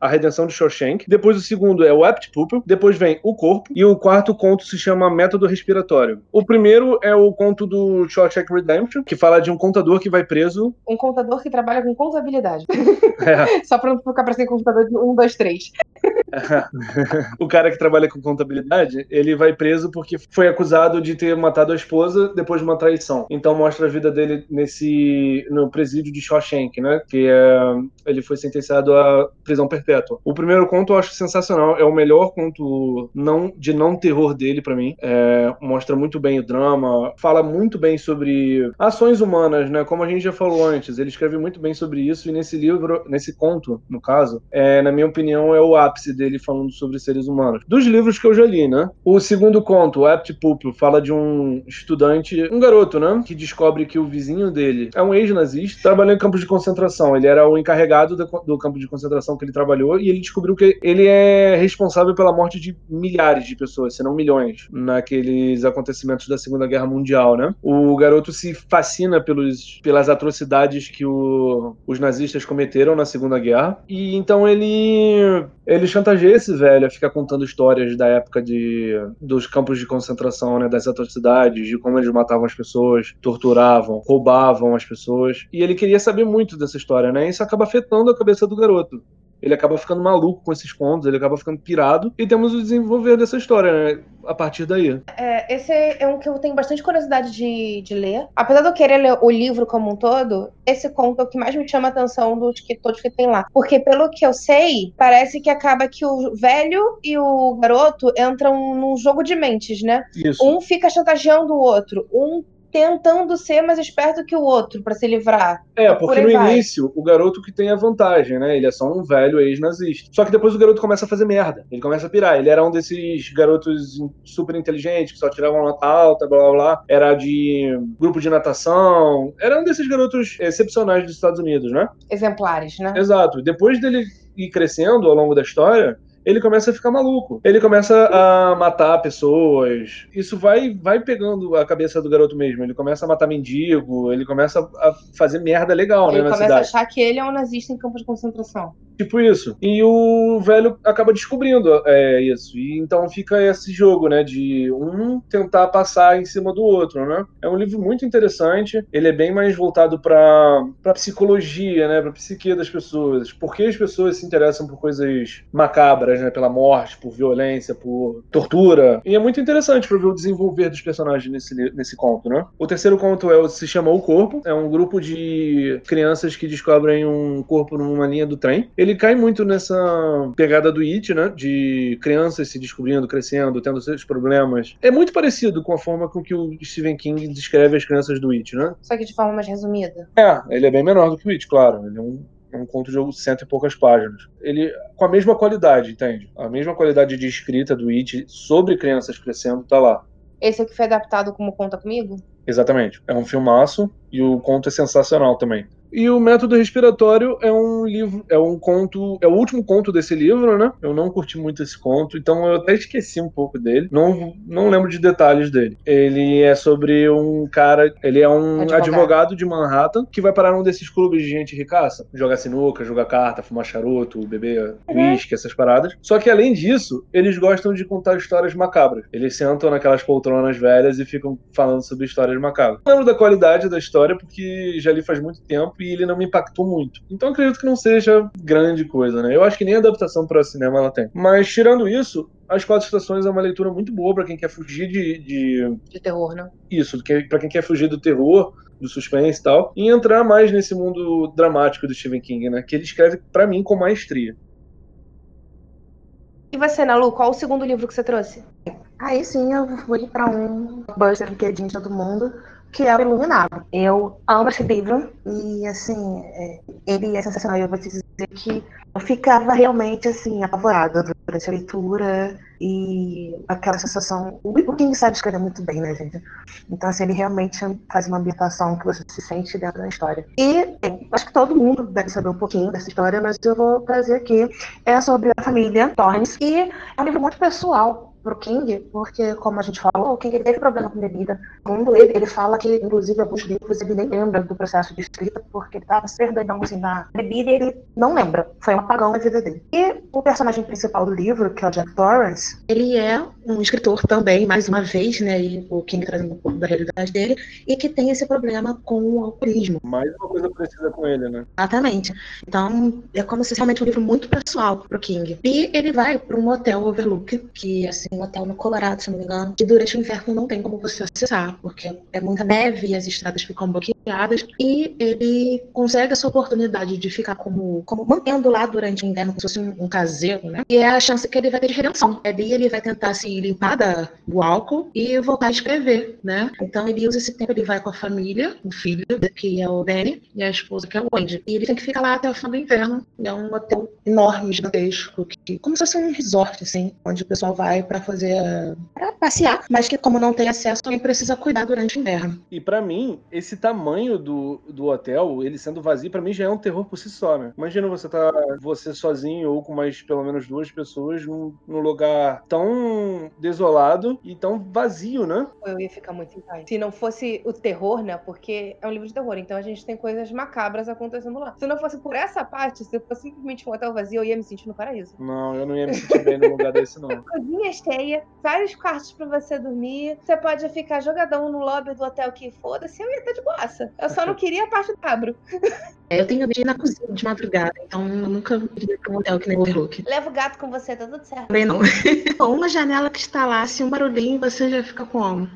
a Redenção de Shawshank. Depois o segundo é o Apt Pupil. Depois vem O Corpo. E o quarto conto se chama Método Respiratório. O primeiro é o conto do Shawshank Redemption, que fala de um contador que vai preso. Um contador que trabalha com contabilidade. [LAUGHS] É. Só pra não ficar parecendo contador de 1, 2, 3. [LAUGHS] o cara que trabalha com contabilidade, ele vai preso porque foi acusado de ter matado a esposa depois de uma traição. Então mostra a vida dele nesse no presídio de Shawshank, né? Que é, ele foi sentenciado à prisão perpétua. O primeiro conto eu acho sensacional, é o melhor conto não de não terror dele para mim. É, mostra muito bem o drama, fala muito bem sobre ações humanas, né? Como a gente já falou antes, ele escreve muito bem sobre isso e nesse livro, nesse conto, no caso, é, na minha opinião, é o ápice dele falando sobre seres humanos. Dos livros que eu já li, né? O segundo conto, o Apt Pupil, fala de um estudante, um garoto, né? Que descobre que o vizinho dele é um ex-nazista, trabalhando em campos de concentração. Ele era o encarregado do, do campo de concentração que ele trabalhou trabalhou e ele descobriu que ele é responsável pela morte de milhares de pessoas, se não milhões, naqueles acontecimentos da Segunda Guerra Mundial, né? O garoto se fascina pelos, pelas atrocidades que o, os nazistas cometeram na Segunda Guerra e então ele ele chantageia esse velho ficar contando histórias da época de, dos campos de concentração, né, das atrocidades, de como eles matavam as pessoas, torturavam, roubavam as pessoas. E ele queria saber muito dessa história, né? E isso acaba afetando a cabeça do garoto ele acaba ficando maluco com esses contos, ele acaba ficando pirado, e temos o desenvolver dessa história, né? A partir daí. É, esse é um que eu tenho bastante curiosidade de, de ler. Apesar de eu querer ler o livro como um todo, esse conto é o que mais me chama a atenção dos que todos que tem lá. Porque, pelo que eu sei, parece que acaba que o velho e o garoto entram num jogo de mentes, né? Isso. Um fica chantageando o outro, um tentando ser mais esperto que o outro para se livrar. É, porque Por no vai. início, o garoto que tem a vantagem, né? Ele é só um velho ex-nazista. Só que depois o garoto começa a fazer merda. Ele começa a pirar. Ele era um desses garotos super inteligentes que só tiravam nota alta, blá blá blá. Era de grupo de natação. Era um desses garotos excepcionais dos Estados Unidos, né? Exemplares, né? Exato. Depois dele ir crescendo ao longo da história, ele começa a ficar maluco. Ele começa a matar pessoas. Isso vai, vai pegando a cabeça do garoto mesmo. Ele começa a matar mendigo, ele começa a fazer merda legal, ele né. Ele começa a achar que ele é um nazista em campo de concentração. Tipo isso. E o velho acaba descobrindo é, isso. E então fica esse jogo, né? De um tentar passar em cima do outro, né? É um livro muito interessante. Ele é bem mais voltado para pra psicologia, né? Pra psique das pessoas. Por que as pessoas se interessam por coisas macabras, né? Pela morte, por violência, por tortura. E é muito interessante para ver o desenvolver dos personagens nesse, nesse conto, né? O terceiro conto é, se chama O Corpo. É um grupo de crianças que descobrem um corpo numa linha do trem. Ele ele cai muito nessa pegada do It, né? De crianças se descobrindo, crescendo, tendo seus problemas. É muito parecido com a forma com que o Stephen King descreve as crianças do It, né? Só que de forma mais resumida. É, ele é bem menor do que o It, claro. Ele é um é um conto de cento e poucas páginas. Ele, com a mesma qualidade, entende? A mesma qualidade de escrita do It sobre crianças crescendo tá lá. Esse aqui foi adaptado como Conta Comigo? Exatamente. É um filmaço e o conto é sensacional também. E o Método Respiratório é um livro, é um conto, é o último conto desse livro, né? Eu não curti muito esse conto, então eu até esqueci um pouco dele. Não, não lembro de detalhes dele. Ele é sobre um cara, ele é um advogado, advogado de Manhattan que vai parar num desses clubes de gente ricaça, jogar sinuca, jogar carta, fumar charuto, beber uhum. uísque, essas paradas. Só que além disso, eles gostam de contar histórias macabras. Eles sentam naquelas poltronas velhas e ficam falando sobre histórias macabras. Não lembro da qualidade da história porque já li faz muito tempo e ele não me impactou muito. Então acredito que não seja grande coisa, né? Eu acho que nem a adaptação para cinema ela tem. Mas tirando isso, as Quatro Estações é uma leitura muito boa para quem quer fugir de, de. De terror, né? Isso, para quem quer fugir do terror, do suspense e tal, e entrar mais nesse mundo dramático do Stephen King, né? Que ele escreve para mim com maestria. E você, Nalu, qual o segundo livro que você trouxe? Aí sim, eu vou ir para um buster que é de todo mundo, que é o Iluminado. Eu amo esse livro e, assim, é, ele é sensacional. Eu vou te dizer que eu ficava realmente, assim, apavorada durante a leitura e aquela sensação. O King sabe escrever muito bem, né, gente? Então, assim, ele realmente faz uma ambientação que você se sente dentro da história. E bem, acho que todo mundo deve saber um pouquinho dessa história, mas eu vou trazer aqui. É sobre a família Torres e é um livro muito pessoal pro King, porque, como a gente falou, o King teve problema com bebida. Segundo ele, ele fala que, inclusive, alguns livros ele nem lembra do processo de escrita, porque ele tava se perdendo assim, na bebida e ele não lembra. Foi um apagão na vida dele. E o personagem principal do livro, que é o Jack Torrance, ele é um escritor também, mais uma vez, né? E o King trazendo um pouco da realidade dele, e que tem esse problema com o alcoolismo. Mais uma coisa parecida com ele, né? Exatamente. Então, é como se realmente um livro muito pessoal pro King. E ele vai para um hotel Overlook, que é assim, um hotel no Colorado, se não me engano, que durante o inverno não tem como você acessar, porque é muita neve e as estradas ficam bloqueadas. E ele consegue essa oportunidade de ficar como, como mantendo lá durante o inverno, como se fosse um, um caseiro, né? E é a chance que ele vai ter de redenção. Ali ele vai tentar se limpar da, do álcool e voltar a escrever, né? Então ele usa esse tempo, ele vai com a família, o filho, que é o Danny, e a esposa, que é o Wendy. E ele tem que ficar lá até o final do inverno. É um hotel enorme, gigantesco, que, como se fosse um resort, assim, onde o pessoal vai para fazer. pra passear, mas que, como não tem acesso, também precisa cuidar durante o inverno. E para mim, esse tamanho do, do hotel, ele sendo vazio, para mim já é um terror por si só, né? Imagina você tá você sozinho ou com mais pelo menos duas pessoas num, num lugar tão desolado e tão vazio, né? Eu ia ficar muito em paz. Se não fosse o terror, né? Porque é um livro de terror, então a gente tem coisas macabras acontecendo lá. Se não fosse por essa parte, se fosse simplesmente um hotel vazio, eu ia me sentir no paraíso. Não, eu não ia me sentir bem num lugar desse, não. [LAUGHS] Cozinha cheia, vários quartos pra você dormir. Você pode ficar jogadão no lobby do hotel que foda-se, eu ia estar de boaça. Eu só não [LAUGHS] queria a parte do cabro. É, eu tenho ir na cozinha de madrugada, então eu nunca iria pra um hotel que nem Overlook. Leva o gato com você, tá tudo certo. Também não. [LAUGHS] Uma janela que está lá, assim, um barulhinho, você já fica como?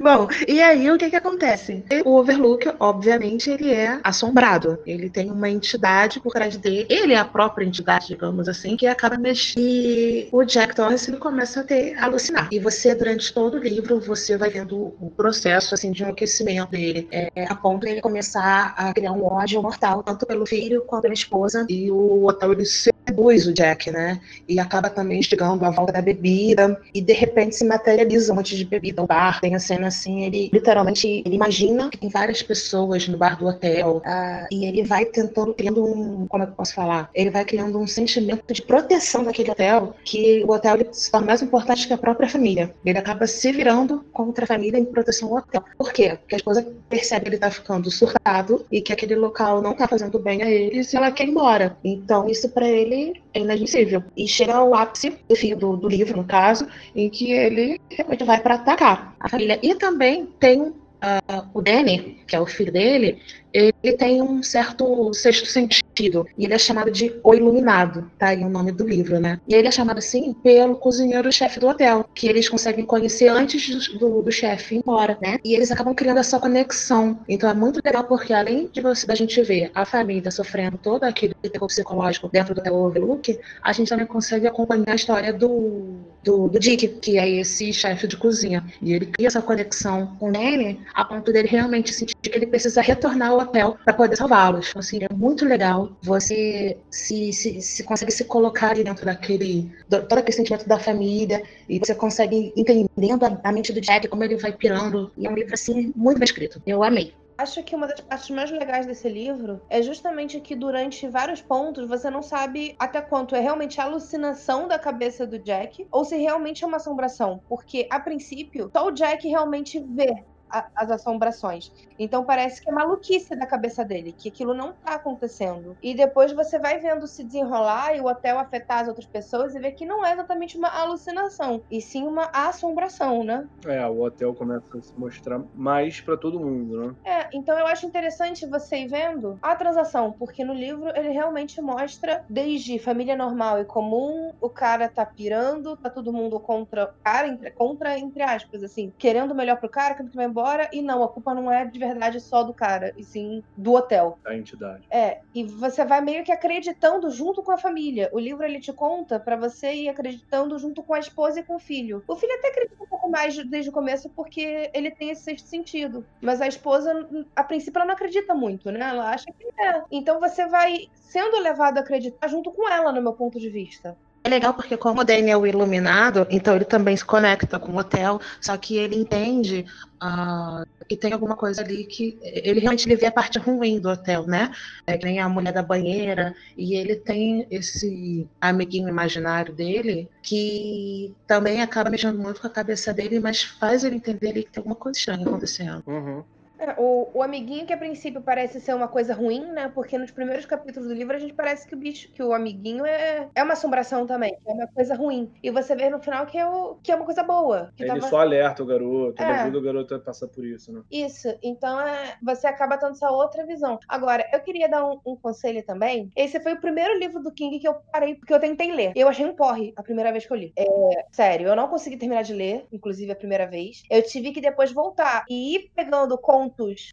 Bom, e aí o que que acontece? O Overlook, obviamente, ele é assombrado. Ele tem uma entidade por trás dele. Ele é a própria entidade, digamos assim, que acaba mexendo. E o Jack Torrance ele começa a ter a alucinar. E você, durante todo o livro, você vai vendo o processo assim de enlouquecimento dele, é, a ponto de ele começar a criar um ódio mortal, tanto pelo filho quanto pela esposa. E o hotel ele seduz o Jack, né? E acaba também instigando a volta da bebida. E de repente se materializa um monte de bebida. O bar tem a cena assim, ele literalmente ele imagina que tem várias pessoas no bar do hotel. ah, e ele vai tentando, criando um. Como é que eu posso falar? Ele vai criando um sentimento de proteção daquele hotel, que o hotel ele se torna mais importante que a própria família. Ele acaba se virando contra a família em proteção ao hotel. Por quê? Porque a esposa percebe que ele tá ficando surtado e que aquele local não tá fazendo bem a eles e ela quer ir embora. Então, isso para ele é inadmissível. E chega ao ápice do do, livro, no caso, em que ele realmente vai para atacar a família. E também tem ah, o Danny, que é o filho dele, ele tem um certo sexto sentido. E ele é chamado de O Iluminado, tá aí o nome do livro, né? E ele é chamado assim pelo cozinheiro-chefe do hotel, que eles conseguem conhecer antes do, do chefe ir embora, né? E eles acabam criando essa conexão. Então é muito legal porque além de você, da gente ver a família sofrendo todo aquele terror psicológico dentro do Hotel Overlook, a gente também consegue acompanhar a história do, do, do Dick, que é esse chefe de cozinha. E ele cria essa conexão com ele a ponto dele realmente sentir que ele precisa retornar ao hotel para poder salvá-los. Então, assim, é muito legal. Você se, se, se consegue se colocar dentro daquele. Do, todo aquele sentimento da família. E você consegue entendendo a, a mente do Jack, como ele vai pirando. E é um livro, assim, muito bem escrito. Eu amei. Acho que uma das partes mais legais desse livro é justamente que durante vários pontos você não sabe até quanto é realmente alucinação da cabeça do Jack ou se realmente é uma assombração. Porque, a princípio, só o Jack realmente vê a- as assombrações. Então parece que é maluquice da cabeça dele, que aquilo não tá acontecendo. E depois você vai vendo se desenrolar e o hotel afetar as outras pessoas e ver que não é exatamente uma alucinação, e sim uma assombração, né? É, o hotel começa a se mostrar mais pra todo mundo, né? É, então eu acho interessante você ir vendo a transação, porque no livro ele realmente mostra desde família normal e comum, o cara tá pirando, tá todo mundo contra o cara, entre, contra, entre aspas, assim, querendo melhor pro cara, querendo que vai embora, e não, a culpa não é de verdade só do cara, e sim do hotel. A entidade. É, e você vai meio que acreditando junto com a família. O livro ele te conta pra você ir acreditando junto com a esposa e com o filho. O filho até acredita um pouco mais desde o começo porque ele tem esse sexto sentido, mas a esposa, a princípio, ela não acredita muito, né? Ela acha que é. Então você vai sendo levado a acreditar junto com ela, no meu ponto de vista. É legal porque como o Daniel é iluminado, então ele também se conecta com o hotel, só que ele entende uh, que tem alguma coisa ali que ele realmente vê a parte ruim do hotel, né? É que nem a mulher da banheira e ele tem esse amiguinho imaginário dele que também acaba mexendo muito com a cabeça dele, mas faz ele entender ali que tem alguma coisa estranha acontecendo. Uhum. É, o, o amiguinho que a princípio parece ser uma coisa ruim, né? Porque nos primeiros capítulos do livro a gente parece que o bicho, que o amiguinho é, é uma assombração também, é uma coisa ruim. E você vê no final que é, o, que é uma coisa boa. Ele tava... só alerta o garoto, ele É. ajuda o garoto a passar por isso, né? Isso, então é, você acaba tendo essa outra visão. Agora, eu queria dar um, um conselho também. Esse foi o primeiro livro do King que eu parei, porque eu tentei ler. Eu achei um porre a primeira vez que eu li. É, sério, eu não consegui terminar de ler, inclusive a primeira vez. Eu tive que depois voltar e ir pegando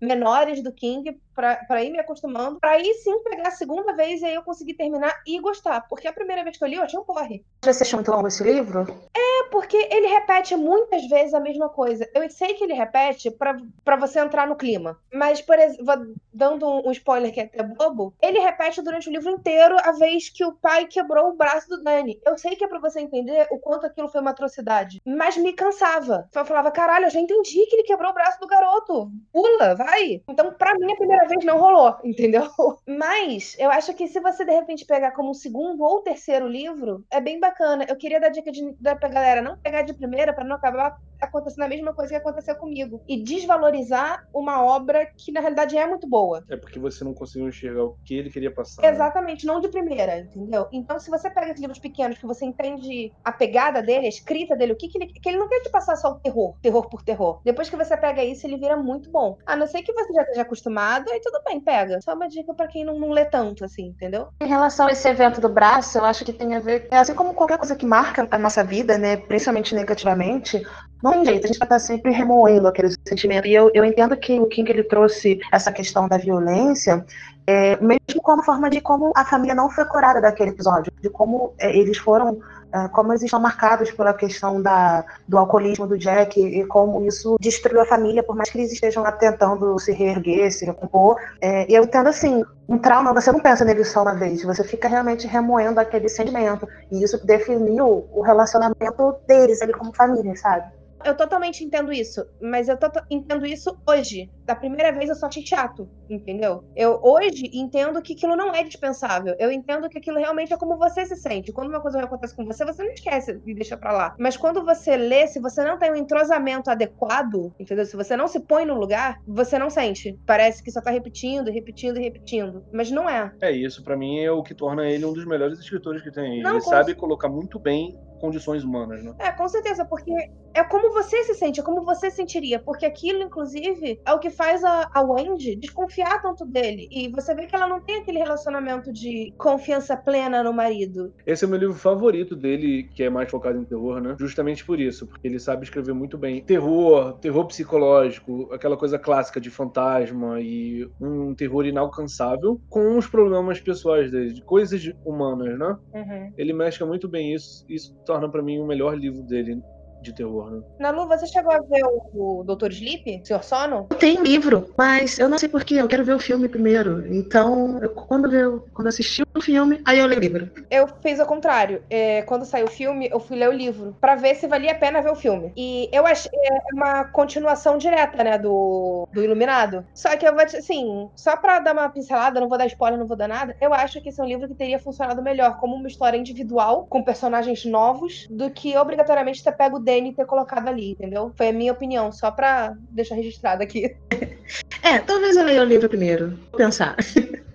menores do King pra, pra ir me acostumando, pra aí sim pegar a segunda vez e aí eu conseguir terminar e gostar. Porque a primeira vez que eu li, eu achei um porre. Você achou muito longo esse livro? É porque ele repete muitas vezes a mesma coisa. Eu sei que ele repete pra, pra você entrar no clima. Mas, por exemplo, dando um, spoiler que é até bobo, ele repete durante o livro inteiro a vez que o pai quebrou o braço do Dani. Eu sei que é pra você entender o quanto aquilo foi uma atrocidade. Mas me cansava. Eu falava, caralho, eu já entendi que ele quebrou o braço do garoto. Pula, vai. Então, pra mim, a primeira vez não rolou, entendeu? [LAUGHS] Mas eu acho que se você de repente pegar como um segundo ou terceiro livro, é bem bacana. Eu queria dar dica de, da, pra galera não pegar de primeira pra não acabar acontecendo a mesma coisa que aconteceu comigo. E desvalorizar uma obra que na realidade é muito boa. É porque você não conseguiu enxergar o que ele queria passar. né? Exatamente, não de primeira, entendeu? Então, se você pega esses livros pequenos que você entende a pegada dele, a escrita dele, o que, que ele. que ele não quer te passar só o terror, terror por terror. Depois que você pega isso, ele vira muito bom. A não ser que você já esteja acostumado, aí tudo bem, pega. Só uma dica pra quem não, não lê tanto, assim, entendeu? Em relação a esse evento do braço, eu acho que tem a ver, assim como qualquer coisa que marca a nossa vida, né, principalmente negativamente, não tem jeito, a gente vai estar sempre remoendo aquele sentimento. E eu, eu entendo que o King ele trouxe essa questão da violência, é, mesmo como forma de como a família não foi curada daquele episódio, de como é, eles foram, é, como eles estão marcados pela questão da, do alcoolismo do Jack e como isso destruiu a família, por mais que eles estejam lá tentando se reerguer, se recompor. É, e eu entendo assim, um trauma, você não pensa nele só uma vez, você fica realmente remoendo aquele sentimento. E isso definiu o relacionamento deles ali como família, sabe? Eu totalmente entendo isso, mas eu entendo isso hoje. Da primeira vez eu só achei chato, entendeu? Eu hoje entendo que aquilo não é dispensável. Eu entendo que aquilo realmente é como você se sente. Quando uma coisa acontece com você, você não esquece e deixa pra lá. Mas quando você lê, se você não tem um entrosamento adequado, entendeu? Se você não se põe no lugar, você não sente. Parece que só tá repetindo, repetindo e repetindo. Mas não é. É isso, pra mim é o que torna ele um dos melhores escritores que tem. Não, ele com- sabe colocar muito bem condições humanas, né? É, com certeza, porque é como você se sente, é como você sentiria. Porque aquilo, inclusive, é o que faz a, a Wendy desconfiar tanto dele. E você vê que ela não tem aquele relacionamento de confiança plena no marido. Esse é o meu livro favorito dele, que é mais focado em terror, né? Justamente por isso, porque ele sabe escrever muito bem terror, terror psicológico, aquela coisa clássica de fantasma e um terror inalcançável com os problemas pessoais dele, de coisas humanas, né? Ele mescla muito bem isso, isso torna pra mim o melhor livro dele de terror, né? Nalu, você chegou a ver o, o Dr. Sleep? Senhor Sono? Tem livro, mas eu não sei porquê, eu quero ver o filme primeiro. Então, eu- quando eu quando assisti o filme, aí eu leio o livro. Eu fiz o contrário. É, quando saiu o filme, eu fui ler o livro pra ver se valia a pena ver o filme. E eu achei é uma continuação direta, né, do, do Iluminado. Só que eu vou, assim, só pra dar uma pincelada, não vou dar spoiler, não vou dar nada. Eu acho que esse é um livro que teria funcionado melhor como uma história individual, com personagens novos, do que obrigatoriamente ter pego o Ter colocado ali, entendeu? Foi a minha opinião, só pra deixar registrado aqui. É, talvez eu leia o livro primeiro. Vou pensar. [LAUGHS]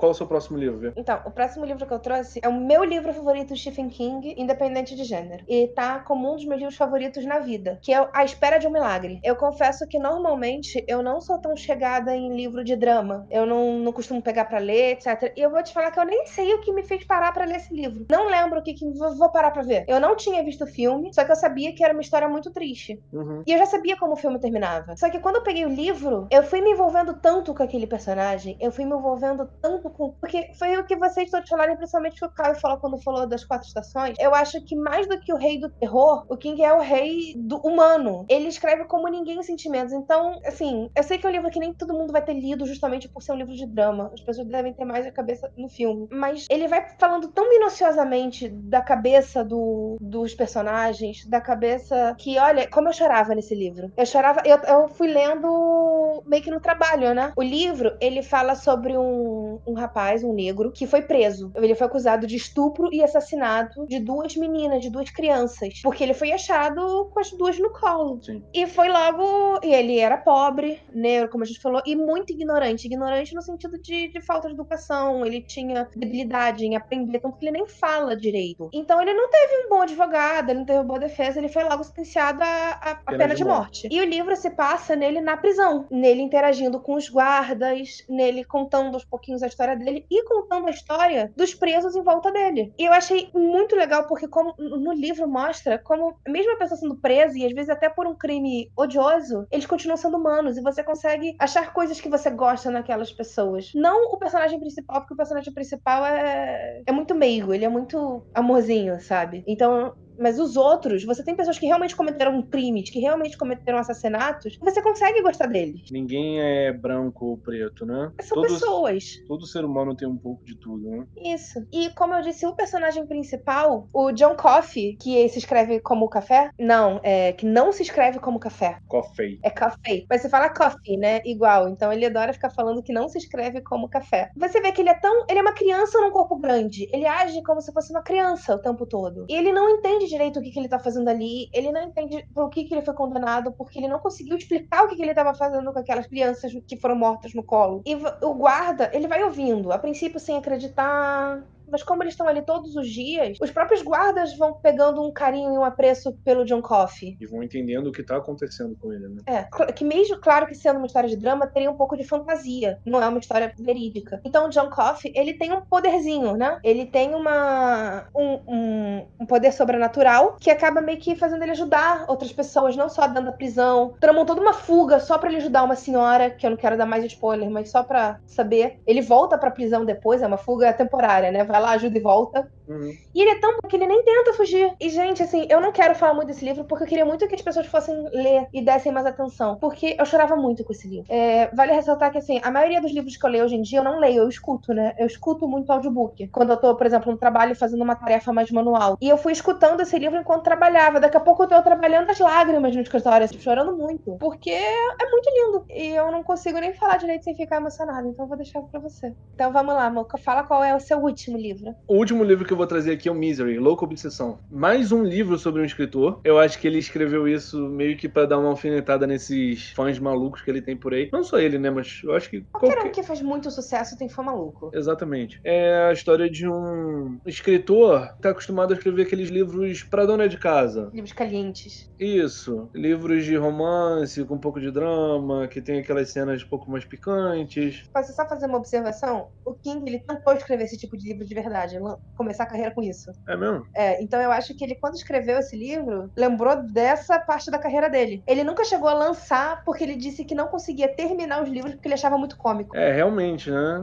Qual o seu próximo livro? Então, o próximo livro que eu trouxe é o meu livro favorito Stephen King, independente de gênero. E tá como um dos meus livros favoritos na vida, que é A Espera de um Milagre. Eu confesso que normalmente eu não sou tão chegada em livro de drama. Eu não, não costumo pegar pra ler, etc. E eu vou te falar que eu nem sei o que me fez parar pra ler esse livro. Não lembro o que, que vou parar pra ver. Eu não tinha visto o filme, só que eu sabia que era uma história muito triste. Uhum. E eu já sabia como o filme terminava. Só que quando eu peguei o livro, eu fui me envolvendo tanto com aquele personagem, eu fui me envolvendo tanto com. Porque foi o que vocês todos falaram, principalmente que o Caio falou quando falou das quatro estações. Eu acho que mais do que o rei do terror, o King é o rei do humano. Ele escreve como ninguém sentimentos. Então, assim, eu sei que é um livro que nem todo mundo vai ter lido justamente por ser um livro de drama. As pessoas devem ter mais a cabeça no filme. Mas ele vai falando tão minuciosamente da cabeça do, dos personagens, da cabeça que, olha, como eu chorava nesse livro. Eu chorava, eu, eu fui lendo meio que no trabalho, né? O livro, ele fala sobre um, um rapaz, um negro, que foi preso. Ele foi acusado de estupro e assassinato de duas meninas, de duas crianças. Porque ele foi achado com as duas no colo. Sim. E foi logo. E ele era pobre, negro, como a gente falou, e muito ignorante. Ignorante no sentido de, de falta de educação. Ele tinha debilidade em aprender, tanto que ele nem fala direito. Então ele não teve um bom advogado, ele não teve uma boa defesa, ele foi logo sentenciado a Pena pena, de de morte. E o livro se passa nele na prisão, nele interagindo com os guardas, nele contando aos pouquinhos a história dele e contando a história dos presos em volta dele. E eu achei muito legal porque como no livro mostra como mesmo a pessoa sendo presa e às vezes até por um crime odioso, eles continuam sendo humanos e você consegue achar coisas que você gosta naquelas pessoas. Não o personagem principal, porque o personagem principal é, é muito meigo, ele é muito amorzinho, sabe? Então mas os outros, você tem pessoas que realmente cometeram crimes, que realmente cometeram assassinatos, você consegue gostar deles. Ninguém é branco ou preto, né? São Todo- pessoas. Todo ser humano tem um pouco de tudo, né? Isso. E como eu disse, o personagem principal, o John Coffey, que se escreve como café, não, é que não se escreve como café. Coffee. É café. Mas você fala coffee, né? Igual. Então ele adora ficar falando que não se escreve como café. Você vê que ele é tão. Ele é uma criança num corpo grande. Ele age como se fosse uma criança o tempo todo. E ele não entende direito o que, que ele tá fazendo ali. Ele não entende por que, que ele foi condenado, porque ele não conseguiu explicar o que, que ele tava fazendo com aquelas crianças que foram mortas no colo. E o guarda, ele vai ouvindo, a princípio sem acreditar. Mas como eles estão ali todos os dias, os próprios guardas vão pegando um carinho e um apreço pelo John Coffey. E vão entendendo o que tá acontecendo com ele, né? É, que mesmo, claro que sendo uma história de drama, teria um pouco de fantasia. Não é uma história verídica. Então, o John Coffey, ele tem um poderzinho, né? Ele tem uma um, um, um poder sobrenatural que acaba meio que fazendo ele ajudar outras pessoas, não só dentro da prisão. Tramam toda uma fuga só pra ele ajudar uma senhora, que eu não quero dar mais spoiler, mas só pra saber. Ele volta pra prisão depois, é uma fuga temporária, né? Vai lá, ajuda e volta. Uhum. E ele é tão bom que ele nem tenta fugir. E, gente, assim, eu não quero falar muito desse livro porque eu queria muito que as pessoas fossem ler e dessem mais atenção. Porque eu chorava muito com esse livro. É, vale ressaltar que, assim, a maioria dos livros que eu leio hoje em dia eu não leio, eu escuto, né? Eu escuto muito audiobook. Quando eu tô, por exemplo, no trabalho fazendo uma tarefa mais manual. E eu fui escutando esse livro enquanto trabalhava. Daqui a pouco eu tô trabalhando as lágrimas no escritório, assim, chorando muito. Porque é muito lindo. E eu não consigo nem falar direito sem ficar emocionada. Então eu vou deixar pra você. Então vamos lá, Moca. Fala qual é o seu último livro. O último livro que eu vou trazer aqui é o Misery, Louca Obsessão. Mais um livro sobre um escritor. Eu acho que ele escreveu isso meio que pra dar uma alfinetada nesses fãs malucos que ele tem por aí. Não só ele, né? Mas eu acho que Qualquer qualquer... um que faz muito sucesso tem fã maluco. Exatamente. É a história de um escritor que tá acostumado a escrever aqueles livros pra dona de casa. Livros calientes. Isso. Livros de romance, com um pouco de drama, que tem aquelas cenas um pouco mais picantes. Posso só fazer uma observação? O King, ele tentou escrever esse tipo de livro de verdade, começar a carreira com isso. É mesmo? É, então eu acho que ele, quando escreveu esse livro, lembrou dessa parte da carreira dele. Ele nunca chegou a lançar porque ele disse que não conseguia terminar os livros porque ele achava muito cômico. É, realmente, né?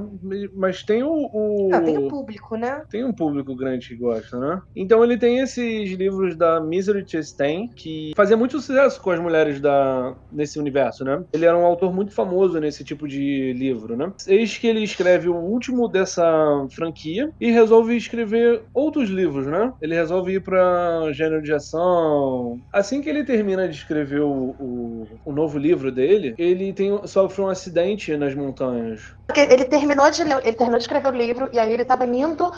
Mas tem o. o- tem o público, né? tem um público grande que gosta, né? Então ele tem esses livros da Misery Chastain, que fazia muito sucesso com as mulheres da, nesse universo, né? Ele era um autor muito famoso nesse tipo de livro, né? Eis que ele escreve o último dessa franquia e resolve escrever outros livros, né? Ele resolve ir pra gênero de ação. Assim que ele termina de escrever o, o, o novo livro dele, ele tem, sofre um acidente nas montanhas. Porque ele terminou de ler- ele terminou de escrever o livro e aí ele tava indo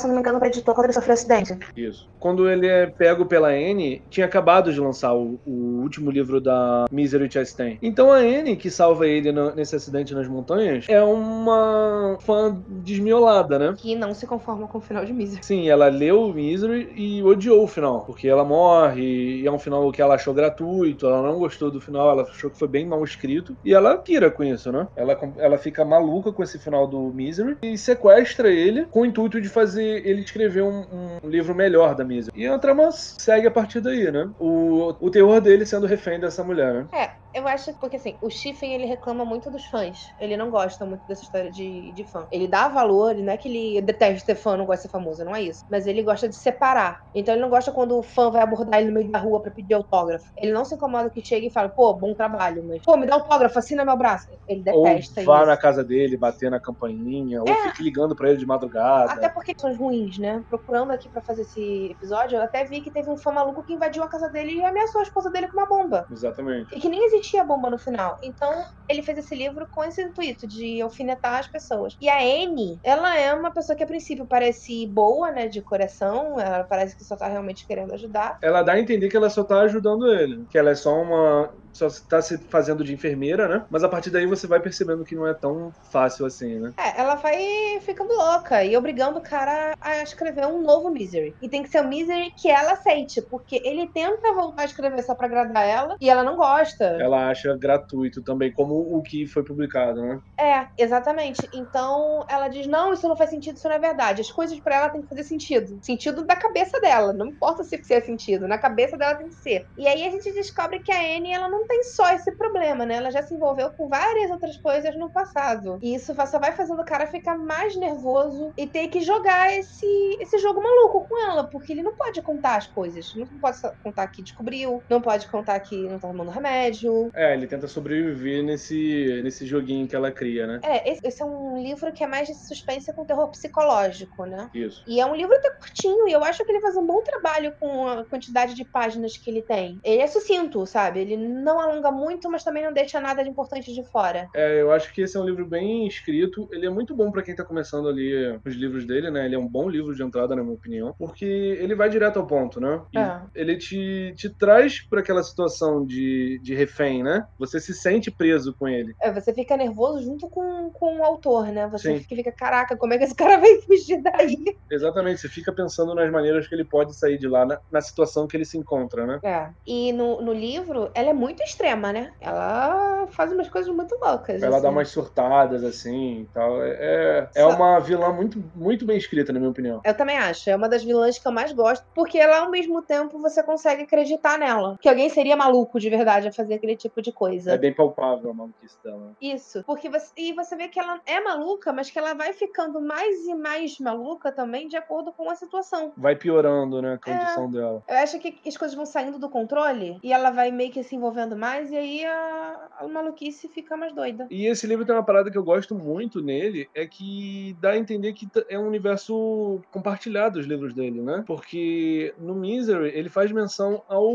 se não me engano, pra editor quando ele sofreu acidente. Isso. Quando ele é pego pela Anne, tinha acabado de lançar o, o último livro da Misery Chastain. Então a Anne, que salva ele no- nesse acidente nas montanhas, é uma fã desmiolada, né? Que não se conforma com o final de Misery. Sim, ela leu o Misery e odiou o final, porque ela morre, e é um final que ela achou gratuito, ela não gostou do final, ela achou que foi bem mal escrito, e ela pira com isso, né? Ela, ela fica maluca com esse final do Misery e sequestra ele com o intuito de fazer ele escrever um, um livro melhor da Misery. E a trama segue a partir daí, né? O, o terror dele sendo refém dessa mulher, né? É, Eu acho porque assim, o Stephen ele reclama muito dos fãs. Ele não gosta muito dessa história de, de fã. Ele dá valor, não é que ele detesta ser fã, não gosta de ser famoso, não é isso. Mas ele gosta de separar. Então ele não gosta quando o fã vai abordar ele no meio da rua pra pedir autógrafo. Ele não se incomoda que chega e fala, pô, bom trabalho, mas pô, me dá autógrafo, assina meu braço. Ele detesta ou vá isso. na casa dele, bater na campainha, ou É. fique ligando pra ele de madrugada. Até porque são ruins, né? Procurando aqui pra fazer esse episódio, eu até vi que teve um fã maluco que invadiu a casa dele e ameaçou a esposa dele com uma bomba. Exatamente. E que nem existia bomba no final. Então, ele fez esse livro com esse intuito de alfinetar as pessoas. E a Anne, ela é uma pessoa que a princípio parece boa, né, de coração. Ela parece que só tá realmente querendo ajudar. Ela dá a entender que ela só tá ajudando ele. Que ela é só uma. Só tá se fazendo de enfermeira, né? Mas a partir daí você vai percebendo que não é tão fácil assim, né? É, ela vai ficando louca e obrigando o cara a escrever um novo Misery. E tem que ser um Misery que ela aceite, porque ele tenta voltar a escrever só pra agradar ela e ela não gosta. Ela acha gratuito também, como o que foi publicado, né? É, exatamente. Então ela diz: não, isso não faz sentido, isso não é verdade. As coisas pra ela tem que fazer sentido. Sentido da cabeça dela. Não importa se é sentido, na cabeça dela tem que ser. E aí a gente descobre que a Anne, ela não tem só esse problema, né? Ela já se envolveu com várias outras coisas no passado. E isso só vai fazendo o cara ficar mais nervoso e ter que jogar esse, esse jogo maluco com ela, porque ele não pode contar as coisas. Não pode contar que descobriu, não pode contar que não tá tomando remédio, É, ele tenta sobreviver nesse, nesse joguinho que ela cria, né? É, esse, esse é um livro que é mais de suspense com terror psicológico, né? Isso. E é um livro até curtinho, e eu acho que ele faz um bom trabalho com a quantidade de páginas que ele tem. Ele é sucinto, sabe? Ele não alonga muito, mas também não deixa nada de importante de fora. É, eu acho que esse é um livro bem escrito. Ele é muito bom pra quem tá começando ali os livros dele, né? Ele é um bom livro de entrada, na minha opinião, porque ele vai direto ao ponto, né? E É. ele te, te traz pra aquela situação de, de refém, né? Você se sente preso com ele. É, você fica nervoso junto com, com o autor, né? Você fica, fica, caraca, como é que esse cara vai fugir daí? [LAUGHS] Exatamente, você fica pensando nas maneiras que ele pode sair de lá, na, na situação que ele se encontra, né? É. E no, no livro, ela é muito extrema, né? Ela faz umas coisas muito loucas. Ela dá assim. umas surtadas assim e tal. É, é, é Só- uma vilã muito, muito bem escrita, na minha opinião. Eu também acho. É uma das vilãs que eu mais gosto, porque ela, ao mesmo tempo, você consegue acreditar nela. Que alguém seria maluco de verdade a fazer aquele tipo de coisa. É bem palpável a maluquice dela. Isso. Porque você, e você vê que ela é maluca, mas que ela vai ficando mais e mais maluca também de acordo com a situação. Vai piorando, né, a É. condição dela. Eu acho que as coisas vão saindo do controle e ela vai meio que se envolvendo mais, e aí a, a maluquice fica mais doida. E esse livro tem uma parada que eu gosto muito nele, é que dá a entender que é um universo compartilhado os livros dele, né? Porque no Misery ele faz menção ao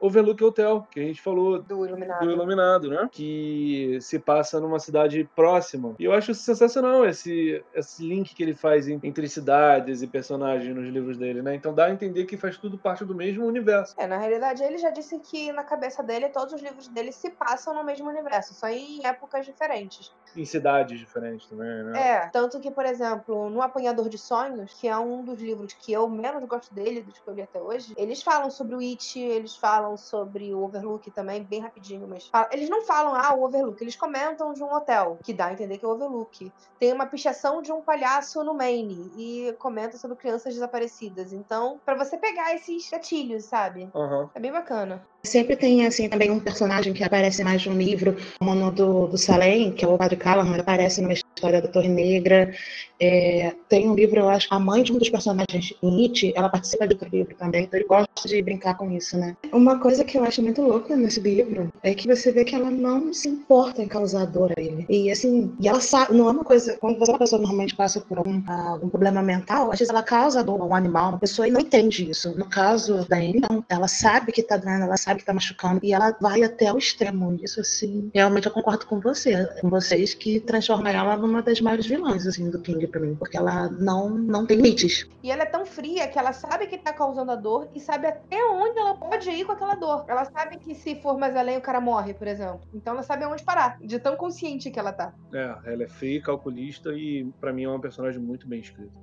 Overlook Hotel, que a gente falou Do iluminado. do Iluminado, né? Que se passa numa cidade próxima. E eu acho sensacional esse, esse link que ele faz en- entre cidades e personagens nos livros dele, né? Então dá a entender que faz tudo parte do mesmo universo. É, na realidade, ele já disse que na cabeça dele, todos os livros dele se passam no mesmo universo, só em épocas diferentes. Em cidades diferentes também, né? É, tanto que, por exemplo, no Apanhador de Sonhos, que é um dos livros que eu menos gosto dele, dos que eu li até hoje, eles falam sobre o It, eles falam sobre o Overlook também, bem rapidinho, mas fala- eles não falam, ah, o Overlook, eles comentam de um hotel, que dá a entender que é o Overlook. Tem uma pichação de um palhaço no Maine e comenta sobre crianças desaparecidas. Então, pra você pegar esses gatilhos, sabe? Aham. É bem bacana. Sempre tem, também um personagem que aparece mais de um livro, como no do, do Salem, que é o Padre Callahan, aparece numa história da Torre Negra. É, tem um livro, eu acho, a mãe de um dos personagens, Nietzsche, ela participa de outro livro também, então ele gosta de brincar com isso, né? Uma coisa que eu acho muito louca nesse livro é que você vê que ela não se importa em causar dor a ele. E, assim, e ela sabe, não é uma coisa, quando uma pessoa normalmente passa por algum, algum problema mental, às vezes ela causa dor a um animal, uma pessoa e não entende isso. No caso da Anne, não. Ela sabe que tá doendo, ela sabe que tá machucando, e ela vai até o extremo. Isso, assim, realmente eu concordo com você, com vocês, que transforma ela numa das maiores vilãs, assim, do King pra mim, porque ela não, não tem limites. E ela é tão fria que ela sabe que tá causando a dor e sabe até onde ela pode ir com aquela dor. Ela sabe que se for mais além o cara morre, por exemplo. Então ela sabe aonde parar, de tão consciente que ela tá. É, ela é fria, calculista e pra mim é uma personagem muito bem escrita.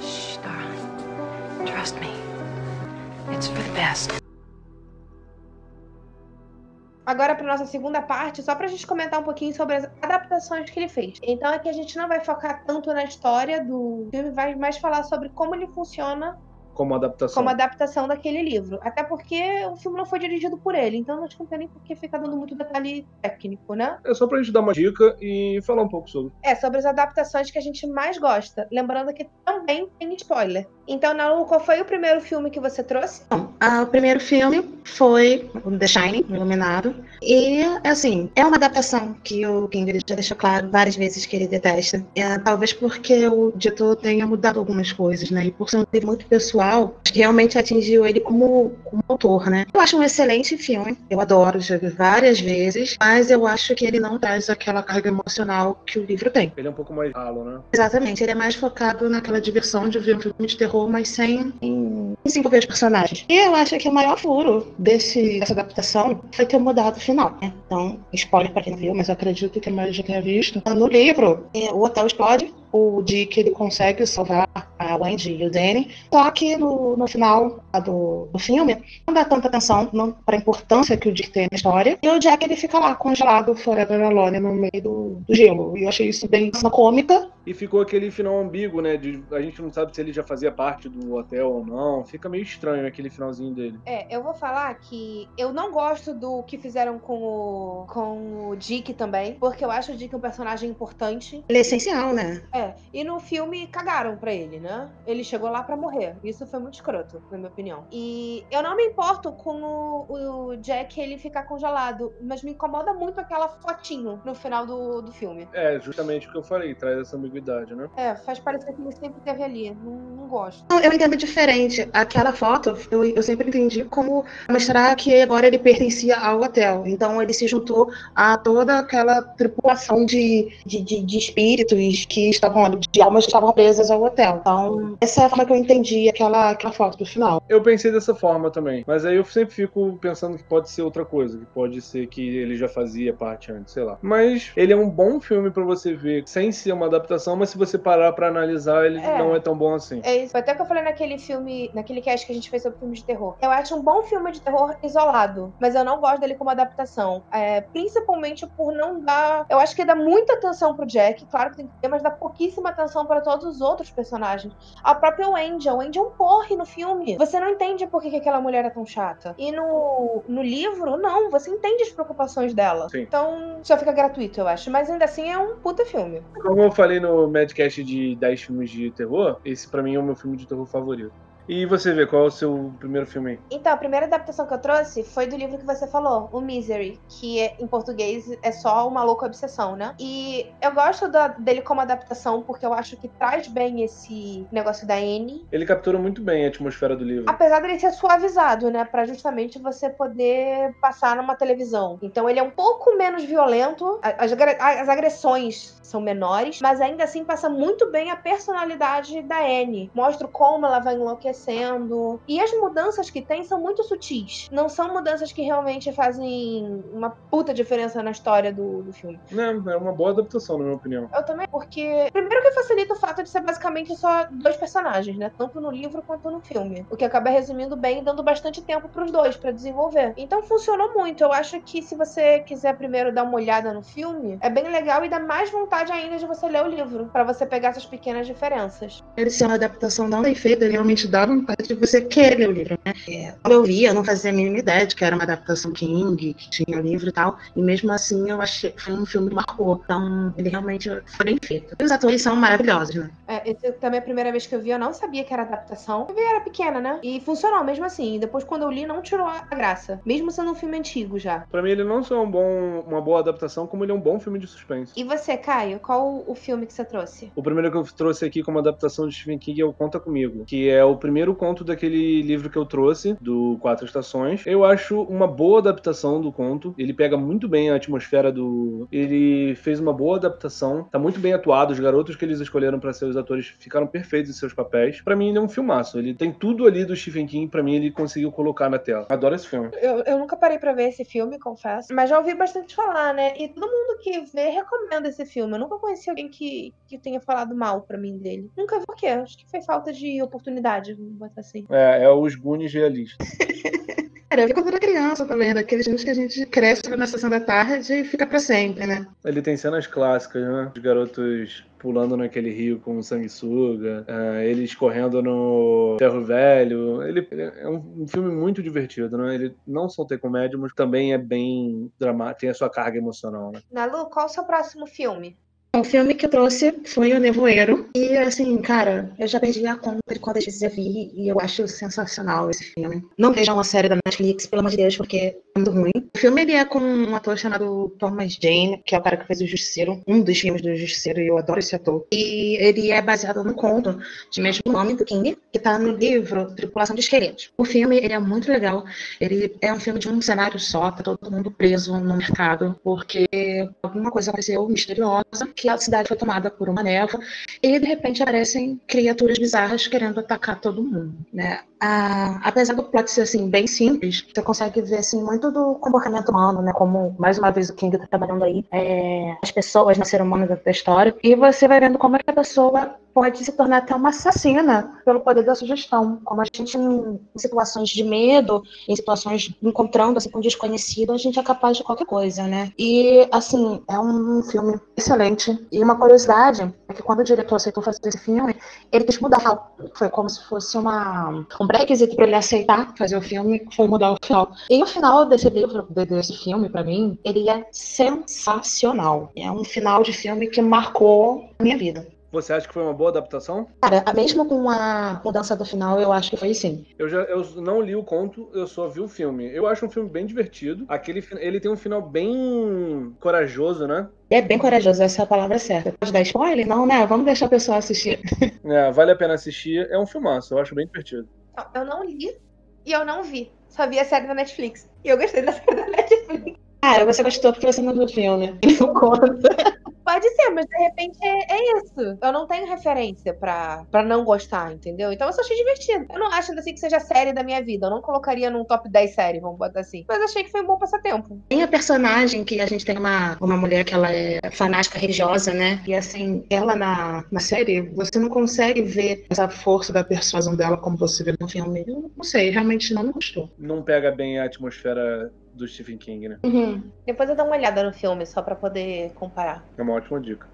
Shh, darling. Trust me. It's for the best. Agora para nossa segunda parte, só pra gente comentar um pouquinho sobre as adaptações que ele fez. Então aqui a gente não vai focar tanto na história do filme, vai mais falar sobre como ele funciona como adaptação. como adaptação daquele livro. Até porque o filme não foi dirigido por ele, então não tem nem por que ficar dando muito detalhe técnico, né? É só pra gente dar uma dica e falar um pouco sobre. É, sobre as adaptações que a gente mais gosta. Lembrando que também tem spoiler. Então, Nalu, qual foi o primeiro filme que você trouxe? Bom, ah, o primeiro filme foi o The Shining, Iluminado. E, assim, é uma adaptação que o King já deixou claro várias vezes que ele detesta. É, talvez porque o diretor tenha mudado algumas coisas, né? E por ser um livro muito pessoal, que realmente atingiu ele como, como autor, né? Eu acho um excelente filme. Eu adoro, já vi várias vezes. Mas eu acho que ele não traz aquela carga emocional que o livro tem. Ele é um pouco mais ralo, né? Exatamente, ele é mais focado naquela diversão de ver um filme de terror, mas sem em desenvolver os personagens. E eu acho que o maior furo desse, dessa adaptação foi ter mudado o final, né? Então, spoiler pra quem não viu, mas eu acredito que a maioria já tenha visto. No livro, é, o hotel explode, o Dick ele consegue salvar a Wendy e o Danny, só que no, no final do, do filme não dá tanta atenção para a importância que o Dick tem na história, e o Jack ele fica lá congelado forever alone no meio do, do gelo. E eu achei isso bem uma cômica. E ficou aquele final ambíguo, né? De, a gente não sabe se ele já fazia parte do hotel ou não. Fica meio estranho aquele finalzinho dele. É, eu vou falar que eu não gosto do que fizeram com o, com o Dick também, porque eu acho o Dick um personagem importante. Ele é essencial, né? É, e no filme cagaram pra ele, né? Ele chegou lá pra morrer. Isso foi muito escroto, na minha opinião. E eu não me importo com o, o Jack ele ficar congelado, mas me incomoda muito aquela fotinho no final do, do filme. É, justamente o que eu falei, traz essa ambiguidade, né? É, faz parecer que ele sempre esteve ali. Não, não gosto. Não, eu entendo diferente. Aquela foto, eu, eu sempre entendi como mostrar que agora ele pertencia ao hotel. Então ele se juntou a toda aquela tripulação de, de, de, de espíritos que estavam ali, de almas que estavam presas ao hotel. Então, essa é a forma que eu entendi aquela, aquela foto do final. Eu pensei dessa forma também, mas aí eu sempre fico pensando que pode ser outra coisa, que pode ser que ele já fazia parte antes, sei lá. Mas ele é um bom filme pra você ver, sem ser uma adaptação, mas se você parar pra analisar, ele É. não é tão bom assim. É isso. Até que eu falei naquele filme, naquele cast que a gente fez sobre filmes de terror. Eu acho um bom filme de terror isolado, mas eu não gosto dele como adaptação. É, principalmente por não dar. Eu acho que dá muita atenção pro Jack, claro que tem que ter, mas dá pouquíssima atenção para todos os outros personagens. A própria Wendy, a Wendy é um porre no filme. Você não entende por que, que aquela mulher é tão chata. E no, no livro, não, você entende as preocupações dela. Sim. Então, só fica gratuito, eu acho. Mas ainda assim é um puta filme. Como eu falei no Madcast de 10 filmes de terror, esse pra mim é o meu filme de terror favorito. E você vê, qual é o seu primeiro filme? Então, a primeira adaptação que eu trouxe foi do livro que você falou, o Misery, que é- em português é só uma louca obsessão, né? E eu gosto da- dele como adaptação porque eu acho que traz bem esse negócio da Anne. Ele captura muito bem a atmosfera do livro. Apesar dele ser suavizado, né? Pra justamente você poder passar numa televisão. Então ele é um pouco menos violento, as, as agressões são menores, mas ainda assim passa muito bem a personalidade da Anne. Mostra como ela vai enlouquecendo. E as mudanças que tem são muito sutis. Não são mudanças que realmente fazem uma puta diferença na história do, do filme. Não, é uma boa adaptação, na minha opinião. Eu também, porque. Primeiro que facilita o fato de ser basicamente só dois personagens, né? Tanto no livro quanto no filme. O que acaba resumindo bem e dando bastante tempo pros dois pra desenvolver. Então funcionou muito. Eu acho que se você quiser primeiro dar uma olhada no filme, é bem legal e dá mais vontade ainda de você ler o livro. pra você pegar essas pequenas diferenças. Ele ser uma adaptação não bem feita, ele realmente dá vontade de você querer ler o livro, né? É, quando eu vi, eu não fazia a mínima ideia de que era uma adaptação King, que tinha o livro e tal. E mesmo assim, eu achei que foi um filme que marcou. Então, ele realmente foi bem feito. E os atores são maravilhosos, né? É, esse também é a primeira vez que eu vi, eu não sabia que era adaptação. Eu vi, era pequena, né? E funcionou mesmo assim. E depois, quando eu li, não tirou a graça. Mesmo sendo um filme antigo já. Pra mim, ele não só é um bom, uma boa adaptação, como ele é um bom filme de suspense. E você, Caio, qual o filme que você trouxe? O primeiro que eu trouxe aqui como adaptação de Stephen King é o Conta Comigo, que é o primeiro conto daquele livro que eu trouxe, do Quatro Estações. Eu acho uma boa adaptação do conto. Ele pega muito bem a atmosfera do. Ele fez uma boa adaptação, tá muito bem atuado. Os garotos que eles escolheram pra ser os atores ficaram perfeitos em seus papéis. Pra mim, ele é um filmaço. Ele tem tudo ali do Stephen King, pra mim, ele conseguiu colocar na tela. Adoro esse filme. Eu, eu nunca parei pra ver esse filme, confesso. Mas já ouvi bastante falar, né? E todo mundo que vê recomenda esse filme. Eu nunca conheci alguém que, que tenha falado mal pra mim dele. Nunca vi por quê. Acho que foi falta de oportunidade, vamos botar assim. É, é os Goonies realistas. [LAUGHS] Cara, eu vi quando era criança também, daqueles filmes que a gente cresce na sessão da tarde e fica pra sempre, né? Ele tem cenas clássicas, né? Os garotos pulando naquele rio com sanguessuga, uh, eles correndo no Ferro Velho. Ele, ele é um, um, filme muito divertido, né? Ele não só tem comédia, mas também é bem dramático, tem a sua carga emocional, né? Nalu, qual o seu próximo filme? O filme que eu trouxe foi O Nevoeiro. E, assim, cara, eu já perdi a conta de quantas vezes eu vi e eu acho sensacional esse filme. Não vejam a série da Netflix, pelo amor de Deus, porque é muito ruim. O filme ele é com um ator chamado Thomas Jane, que é o cara que fez o Justiceiro, um dos filmes do Justiceiro, e eu adoro esse ator. E ele é baseado no conto de mesmo nome do King, que tá no livro Tripulação de Esqueletos. O filme ele é muito legal. Ele é um filme de um cenário só, tá todo mundo preso no mercado, porque alguma coisa aconteceu misteriosa que a cidade foi tomada por uma névoa e de repente aparecem criaturas bizarras querendo atacar todo mundo, né? Ah, apesar do plot ser assim bem simples, você consegue ver assim muito do comportamento humano, né? Como mais uma vez o King tá trabalhando aí, é, as pessoas na ser humano da história e você vai vendo como é que a pessoa pode se tornar até uma assassina pelo poder da sugestão. Como a gente, em, situações de medo, em situações encontrando assim, com desconhecido, a gente é capaz de qualquer coisa, né? E, assim, é um filme excelente. E uma curiosidade é que quando o diretor aceitou fazer esse filme, ele quis mudar. Foi como se fosse uma, um pré-requisito para ele aceitar fazer o filme, foi mudar o final. E o final desse livro, desse filme, para mim, ele é sensacional. É um final de filme que marcou a minha vida. Você acha que foi uma boa adaptação? Cara, mesmo com a mudança do final, eu acho que foi sim. Eu já eu não li o conto, eu só vi o filme. Eu acho um filme bem divertido. Aquele ele tem um final bem corajoso, né? É bem corajoso, essa é a palavra certa. Pode dar spoiler? Não, né? Vamos deixar a pessoa assistir. [LAUGHS] É, vale a pena assistir. É um filmaço, eu acho bem divertido. Eu não li e eu não vi. Só vi a série da Netflix. E eu gostei da série da Netflix. Cara, você gostou porque você não viu o filme. [LAUGHS] Não conta. Pode ser, mas de repente é, é isso. Eu não tenho referência pra, pra não gostar, entendeu? Então eu só achei divertido. Eu não acho assim que seja série da minha vida. Eu não colocaria num top 10 série, vamos botar assim. Mas achei que foi um bom passatempo. Tem a personagem que a gente tem uma, uma mulher que ela é fanática religiosa, né? E assim, ela na, na série, você não consegue ver essa força da persuasão dela como você vê no filme. Eu não sei, realmente não me gostou. Não pega bem a atmosfera do Stephen King, né? Uhum. Depois eu dou uma olhada no filme, só para poder comparar. É uma ótima dica.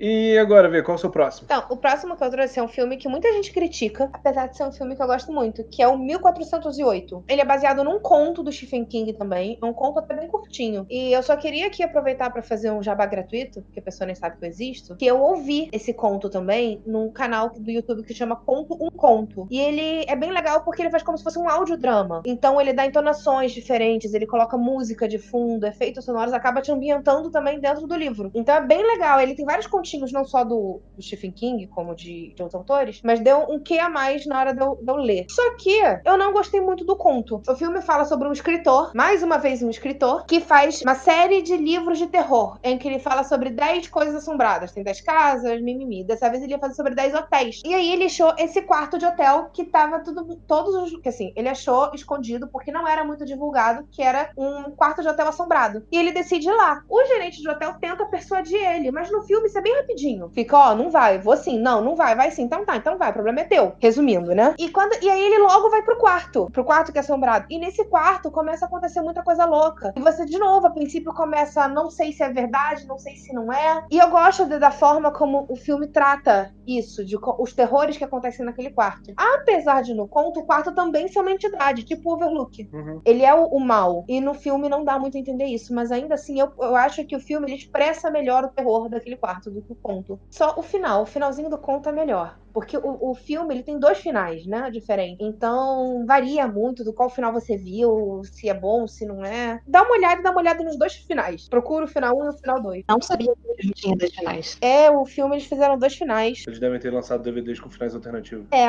E agora, Vê, qual é o seu próximo? Então, o próximo que eu trouxe é um filme que muita gente critica, apesar de ser um filme que eu gosto muito, que é o 1408. Ele é baseado num conto do Stephen King também, é um conto até bem curtinho. E eu só queria aqui aproveitar para fazer um jabá gratuito, porque a pessoa nem sabe que eu existo, que eu ouvi esse conto também num canal do YouTube que chama Conto Um Conto. E ele é bem legal porque ele faz como se fosse um audiodrama. Então ele dá entonações diferentes, ele coloca música de fundo, efeitos sonoros, acaba te ambientando também dentro do livro. Então é bem legal, ele tem vários continhos não só do, do Stephen King, como de, de, outros autores, mas deu um quê a mais na hora de eu, de eu, ler. Só que eu não gostei muito do conto. O filme fala sobre um escritor, mais uma vez um escritor, que faz uma série de livros de terror, em que ele fala sobre 10 coisas assombradas. Tem 10 casas, mimimi. Dessa vez ele ia fazer sobre 10 hotéis. E aí ele achou esse quarto de hotel que tava tudo, todos os. Que assim, ele achou escondido porque não era muito divulgado, que era um quarto de hotel assombrado. E ele decide ir lá. O gerente de hotel tenta persuadir ele, mas no filme isso é bem rapidinho. Fica, ó, não vai, vou sim, não, não vai, vai sim, então tá, então vai, o problema é teu. Resumindo, né? E quando e aí ele logo vai pro quarto, pro quarto que é assombrado. E nesse quarto começa a acontecer muita coisa louca. E você de novo, a princípio começa, não sei se é verdade, não sei se não é. E eu gosto de, da forma como o filme trata isso, de os terrores que acontecem naquele quarto. Apesar de no conto, o quarto também ser uma entidade, tipo o Overlook. Uhum. Ele é o, o, mal. E no filme não dá muito a entender isso, mas ainda assim eu, eu acho que o filme ele expressa melhor o terror daquele quarto do o conto. Só o final, o finalzinho do conto é melhor. Porque o, o filme ele tem dois finais, né? Diferentes. Então varia muito do qual final você viu, se é bom, se não é. Dá uma olhada e dá uma olhada nos dois finais. Procura o final 1 um e o final 2. Não sabia que tinha dois finais. É, o filme eles fizeram dois finais. Eles devem ter lançado DVDs com finais alternativos. É,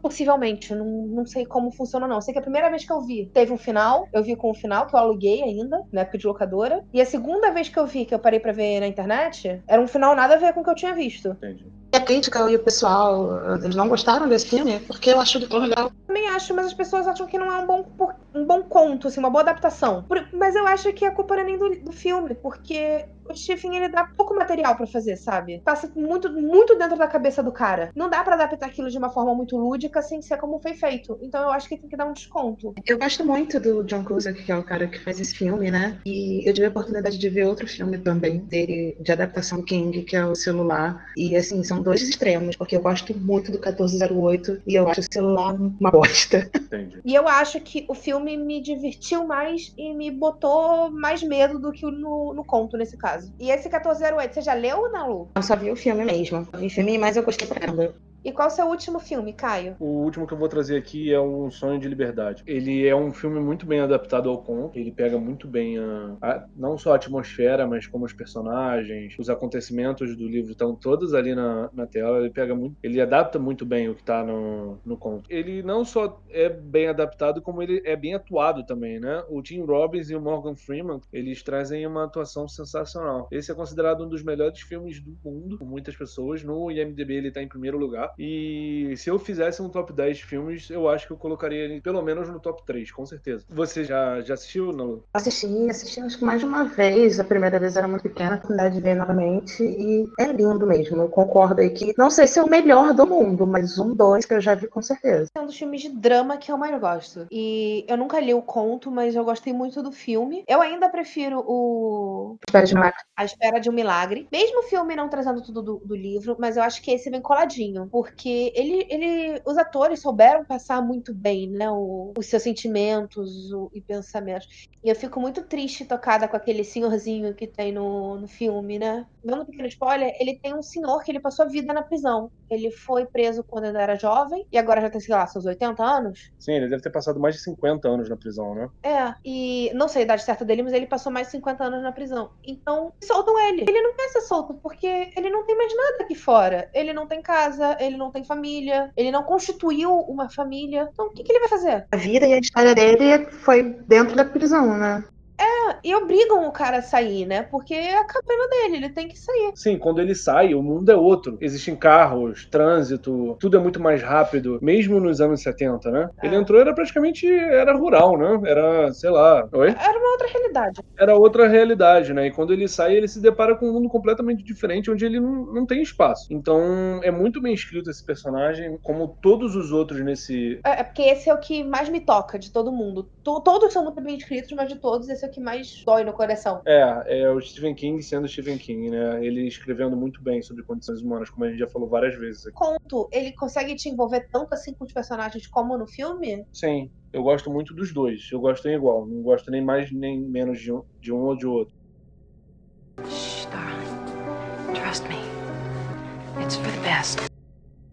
possivelmente. Não, não sei como funciona, não. Sei que a primeira vez que eu vi teve um final. Eu vi com o final, que eu aluguei ainda, na época de locadora. E a segunda vez que eu vi, que eu parei pra ver na internet, era um final nada a ver com o que eu tinha visto. Entendi. E a crítica e o pessoal, eles não gostaram desse filme, porque eu acho que tão legal. Também acho, mas as pessoas acham que não é um bom, um bom conto, assim, uma boa adaptação. Por, mas eu acho que a culpa não é nem do, do filme, porque o Stephen ele dá pouco material pra fazer, sabe? Passa muito, muito dentro da cabeça do cara. Não dá pra adaptar aquilo de uma forma muito lúdica sem ser como foi feito. Então eu acho que tem que dar um desconto. Eu gosto muito do John Cusack, que é o cara que faz esse filme, né? E eu tive a oportunidade de ver outro filme também dele, de adaptação King, que é o celular. E assim, são dois extremos, porque eu gosto muito do 1408 e eu acho o celular uma bosta. Entendi. E eu acho que o filme me divertiu mais e me botou mais medo do que no, no conto, nesse caso. E esse 1408, você já leu ou não, Lu? Eu só vi o filme mesmo. Eu vi o filme, mas eu gostei pra caramba. E qual o seu último filme, Caio? O último que eu vou trazer aqui é Um Sonho de Liberdade. Ele é um filme muito bem adaptado ao conto. Ele pega muito bem a, a- não só a atmosfera, mas como os personagens, os acontecimentos do livro estão todos ali na, na tela. Ele pega muito, ele adapta muito bem o que está no, no conto. Ele não só é bem adaptado, como ele é bem atuado também, né? O Tim Robbins e o Morgan Freeman, eles trazem uma atuação sensacional. Esse é considerado um dos melhores filmes do mundo por muitas pessoas. No IMDb ele está em primeiro lugar. E se eu fizesse um top 10 filmes, eu acho que eu colocaria ele pelo menos no top 3, com certeza. Você já, já assistiu, Nalu? Assisti, assisti acho que mais de uma vez. A primeira vez era muito pequena, a oportunidade de ver novamente. E é lindo mesmo. Eu concordo aí que não sei se é o melhor do mundo, mas um, dois que eu já vi com certeza. É um dos filmes de drama que eu mais gosto. E eu nunca li o conto, mas eu gostei muito do filme. Eu ainda prefiro o Espera de. A Espera de um Milagre. Mesmo o filme não trazendo tudo do, do livro, mas eu acho que esse vem coladinho. Porque ele, ele, os atores souberam passar muito bem, né? o- os seus sentimentos o- e pensamentos. E eu fico muito triste tocada com aquele senhorzinho que tem no, no filme, né? Dando um pequeno spoiler, ele tem um senhor que ele passou a vida na prisão. Ele foi preso quando ele era jovem e agora já tem, sei lá, seus 80 anos. Sim, ele deve ter passado mais de 50 anos na prisão, né? É, e não sei a idade certa dele, mas ele passou mais de 50 anos na prisão. Então, soltam ele. Ele não quer ser solto, porque ele não tem mais nada aqui fora. Ele não tem casa, ele não tem família, ele não constituiu uma família. Então, o que, que ele vai fazer? A vida e a história dele foi dentro da prisão, né? E obrigam o cara a sair, né? Porque é a cabana dele, ele tem que sair. Sim, quando ele sai, o mundo é outro. Existem carros, trânsito, tudo é muito mais rápido, mesmo nos anos 70, né? É. Ele entrou, era praticamente, era rural, né? Era, sei lá, oi? Era uma outra realidade. Era outra realidade, né? E quando ele sai, ele se depara com um mundo completamente diferente, onde ele não, não tem espaço. Então, é muito bem escrito esse personagem, como todos os outros nesse... É, é porque esse é o que mais me toca de todo mundo. To- todos são muito bem escritos, mas de todos, esse é o que mais dói no coração. É, é o Stephen King sendo Stephen King, né? Ele escrevendo muito bem sobre condições humanas, como a gente já falou várias vezes aqui. Conto, ele consegue te envolver tanto assim com os personagens como no filme? Sim, eu gosto muito dos dois. Eu gosto em igual. Não gosto nem mais nem menos de um, de um ou de outro. Shh, darling. Trust me. It's for the best.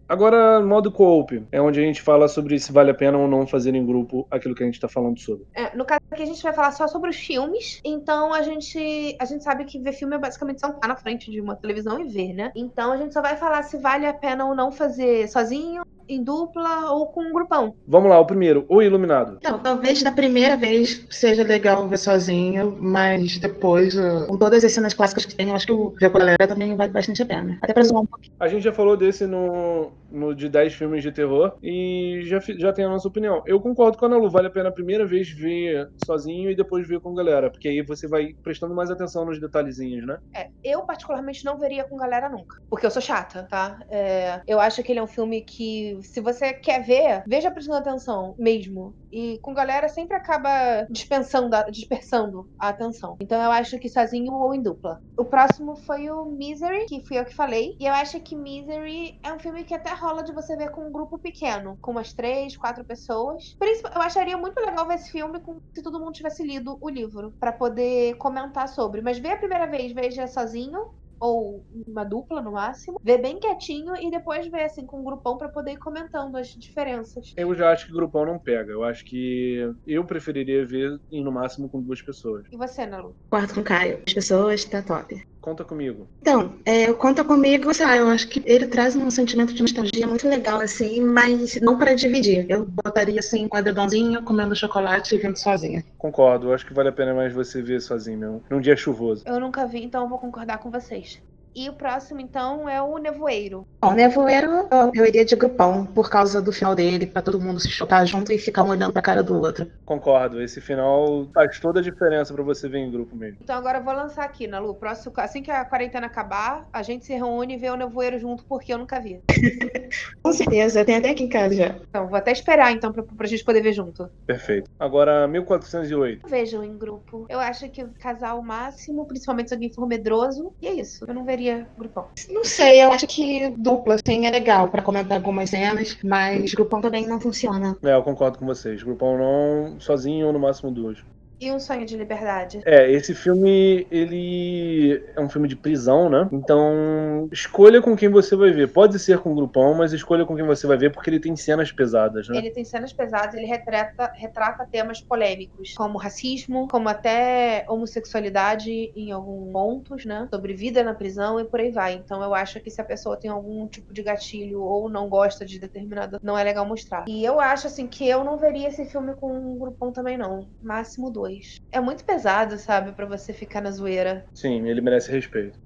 Agora, modo co-op, é onde a gente fala sobre se vale a pena ou não fazer em grupo aquilo que a gente tá falando sobre. É, no caso aqui a gente vai falar só sobre os filmes, então a gente a gente sabe que ver filme é basicamente sentar na frente de uma televisão e ver, né? Então a gente só vai falar se vale a pena ou não fazer sozinho, em dupla ou com um grupão. Vamos lá, o primeiro, O Iluminado. Então, talvez da primeira vez seja legal ver sozinho, mas depois, uh, com todas as cenas clássicas que tem, eu acho que o ver com a galera também vale bastante a pena. Até pra zoar um pouquinho. A gente já falou desse no, no de 10 filmes de terror e já, já tem a nossa opinião. Eu concordo com a Ana Lu, vale a pena a primeira vez ver sozinho e depois ver com galera, porque aí você vai prestando mais atenção nos detalhezinhos, né? É, eu particularmente não veria com galera nunca, porque eu sou chata, tá? É, eu acho que ele é um filme que, se você quer ver, veja prestando atenção mesmo. E com galera sempre acaba dispensando, dispersando a atenção. Então eu acho que sozinho ou em dupla. O próximo foi o Misery, que fui eu que falei. E eu acho que Misery é um filme que até rola de você ver com um grupo pequeno, com umas três, quatro pessoas. Principal- Eu acharia muito legal ver esse filme com, se todo mundo tivesse lido o livro, pra poder comentar sobre. Mas ver a primeira vez, veja sozinho. Ou uma dupla no máximo, ver bem quietinho e depois ver assim com um grupão pra poder ir comentando as diferenças. Eu já acho que grupão não pega. Eu acho que eu preferiria ver em no máximo com duas pessoas. E você, Nalu? Quarto com o Caio. As pessoas, tá top. Conta comigo. Então, é, conta comigo, sei lá, eu acho que ele traz um sentimento de nostalgia muito legal, assim, mas não para dividir. Eu botaria assim, um quadradãozinho, comendo chocolate e vendo sozinha. Concordo, eu acho que vale a pena mais você ver sozinho mesmo. Num dia chuvoso. Eu nunca vi, então eu vou concordar com vocês. E o próximo, então, é o Nevoeiro. Bom, Nevoeiro eu, eu iria de grupão por causa do final dele, pra todo mundo se chocar junto e ficar um olhando pra cara do outro. Concordo, esse final faz toda a diferença pra você ver em grupo mesmo. Então agora eu vou lançar aqui, na Lu. Próximo, assim que a quarentena acabar, a gente se reúne e vê o Nevoeiro junto, porque eu nunca vi. [LAUGHS] Com certeza, tem até aqui em casa já. Então, vou até esperar, então, pra, pra gente poder ver junto. Perfeito. Agora, 1408. Vejam em grupo. Eu acho que o casal máximo, principalmente se alguém for medroso, e é isso. Eu não veria grupão. Não sei, eu acho que dupla, assim, é legal pra comentar algumas cenas, mas grupão também não funciona. É, eu concordo com vocês. Grupão não, sozinho ou no máximo duas. E um sonho de liberdade. É, esse filme, ele é um filme de prisão, né? Então, escolha com quem você vai ver. Pode ser com o grupão, mas escolha com quem você vai ver, porque ele tem cenas pesadas, né? Ele tem cenas pesadas, ele retrata, retrata temas polêmicos, como racismo, como até homossexualidade em alguns pontos, né? Sobre vida na prisão e por aí vai. Então eu acho que se a pessoa tem algum tipo de gatilho ou não gosta de determinado, não é legal mostrar. E eu acho assim que eu não veria esse filme com um grupão também não. Máximo dois. É muito pesado, sabe, Pra você ficar na zoeira. Sim, ele merece respeito.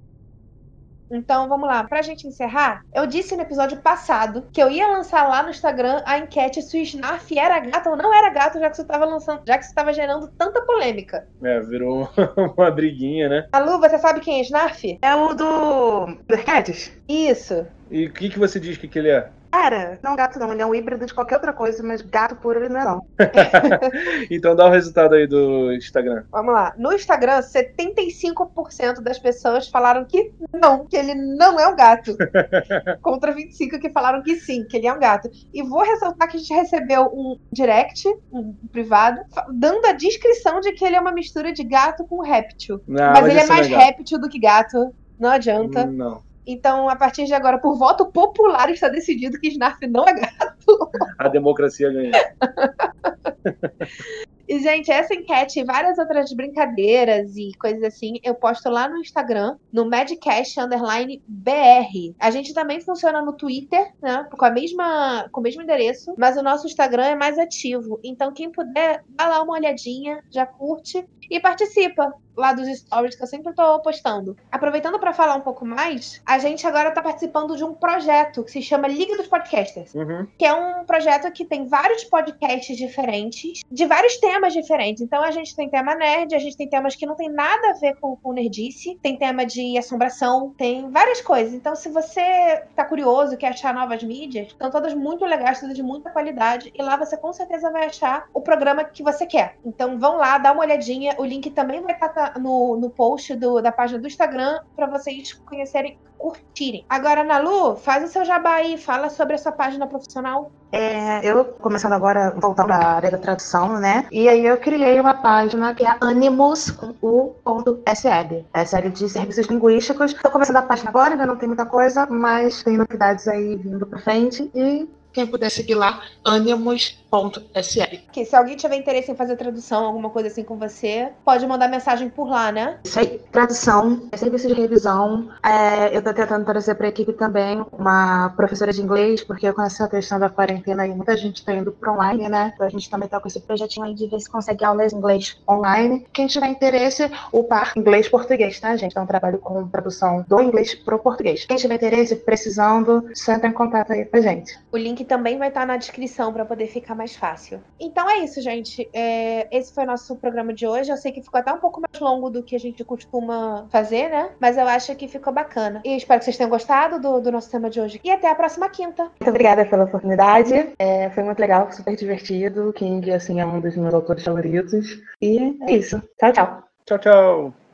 Então vamos lá, pra gente encerrar, eu disse no episódio passado que eu ia lançar lá no Instagram a enquete se o Snarf era gato ou não era gato, já que você tava lançando, já que você tava gerando tanta polêmica. É, virou [LAUGHS] uma briguinha, né? A Lu, você sabe quem é Snarf? É o do Berquetes? Isso. E o que, que você diz que, que ele é? Cara, não gato não, ele é um híbrido de qualquer outra coisa, mas gato puro ele não é não. [LAUGHS] então dá o resultado aí do Instagram. Vamos lá. No Instagram, 75% das pessoas falaram que não, que ele não é um gato. [LAUGHS] Contra 25% que falaram que sim, que ele é um gato. E vou ressaltar que a gente recebeu um direct, um privado, dando a descrição de que ele é uma mistura de gato com réptil. Não, mas, ele é mais réptil do que gato. Não adianta. Não. Então, a partir de agora, por voto popular, está decidido que Snarf não é gato. A democracia ganhou. [LAUGHS] E, gente, essa enquete e várias outras brincadeiras e coisas assim, eu posto lá no Instagram, no Madcast Underline BR. A gente também funciona no Twitter, né? Com, a mesma, com o mesmo endereço, mas o nosso Instagram é mais ativo. Então, quem puder, dá lá uma olhadinha, já curte e participa lá dos stories que eu sempre tô postando. Aproveitando para falar um pouco mais, a gente agora tá participando de um projeto que se chama Liga dos Podcasters, Uhum. que é um projeto que tem vários podcasts diferentes, de vários temas diferentes. Então a gente tem tema nerd, a gente tem temas que não tem nada a ver com, com nerdice, tem tema de assombração, tem várias coisas. Então se você tá curioso, quer achar novas mídias, estão todas muito legais, todas de muita qualidade, e lá você com certeza vai achar o programa que você quer. Então vão lá, dá uma olhadinha, o link também vai estar no, no post do- da página do Instagram para vocês conhecerem, curtirem. Agora, Nalu, faz o seu jabá aí, fala sobre a sua página profissional. É, eu, começando agora, voltando à área da tradução, né? E aí eu criei uma página que é Animus com U.sl. É série de serviços linguísticos. Tô começando a página agora, ainda não tem muita coisa, mas tem novidades aí vindo pra frente. E quem puder seguir lá, animus.sl. Que se alguém tiver interesse em fazer tradução, alguma coisa assim com você, pode mandar mensagem por lá, né? Isso aí. Tradução, serviço de revisão. É, eu tô tentando trazer para a equipe também uma professora de inglês, porque com essa questão da quarentena aí, muita gente tá indo pro online, né? Então a gente também tá com esse projetinho aí de ver se consegue aulas de inglês online. Quem tiver interesse, o par inglês-português, tá, gente? Então trabalho com tradução do inglês pro português. Quem tiver interesse, precisando, só entra em contato aí com a gente. O link também vai estar na descrição para poder ficar mais fácil. Então é isso, gente. É, esse foi o nosso programa de hoje. Eu sei que ficou até um pouco mais longo do que a gente costuma fazer, né? Mas eu acho que ficou bacana. E espero que vocês tenham gostado do, do nosso tema de hoje. E até a próxima quinta. Muito obrigada pela oportunidade. É, foi muito legal, super divertido. King, assim, é um dos meus autores favoritos. E é isso. Tchau, tchau. Tchau, tchau.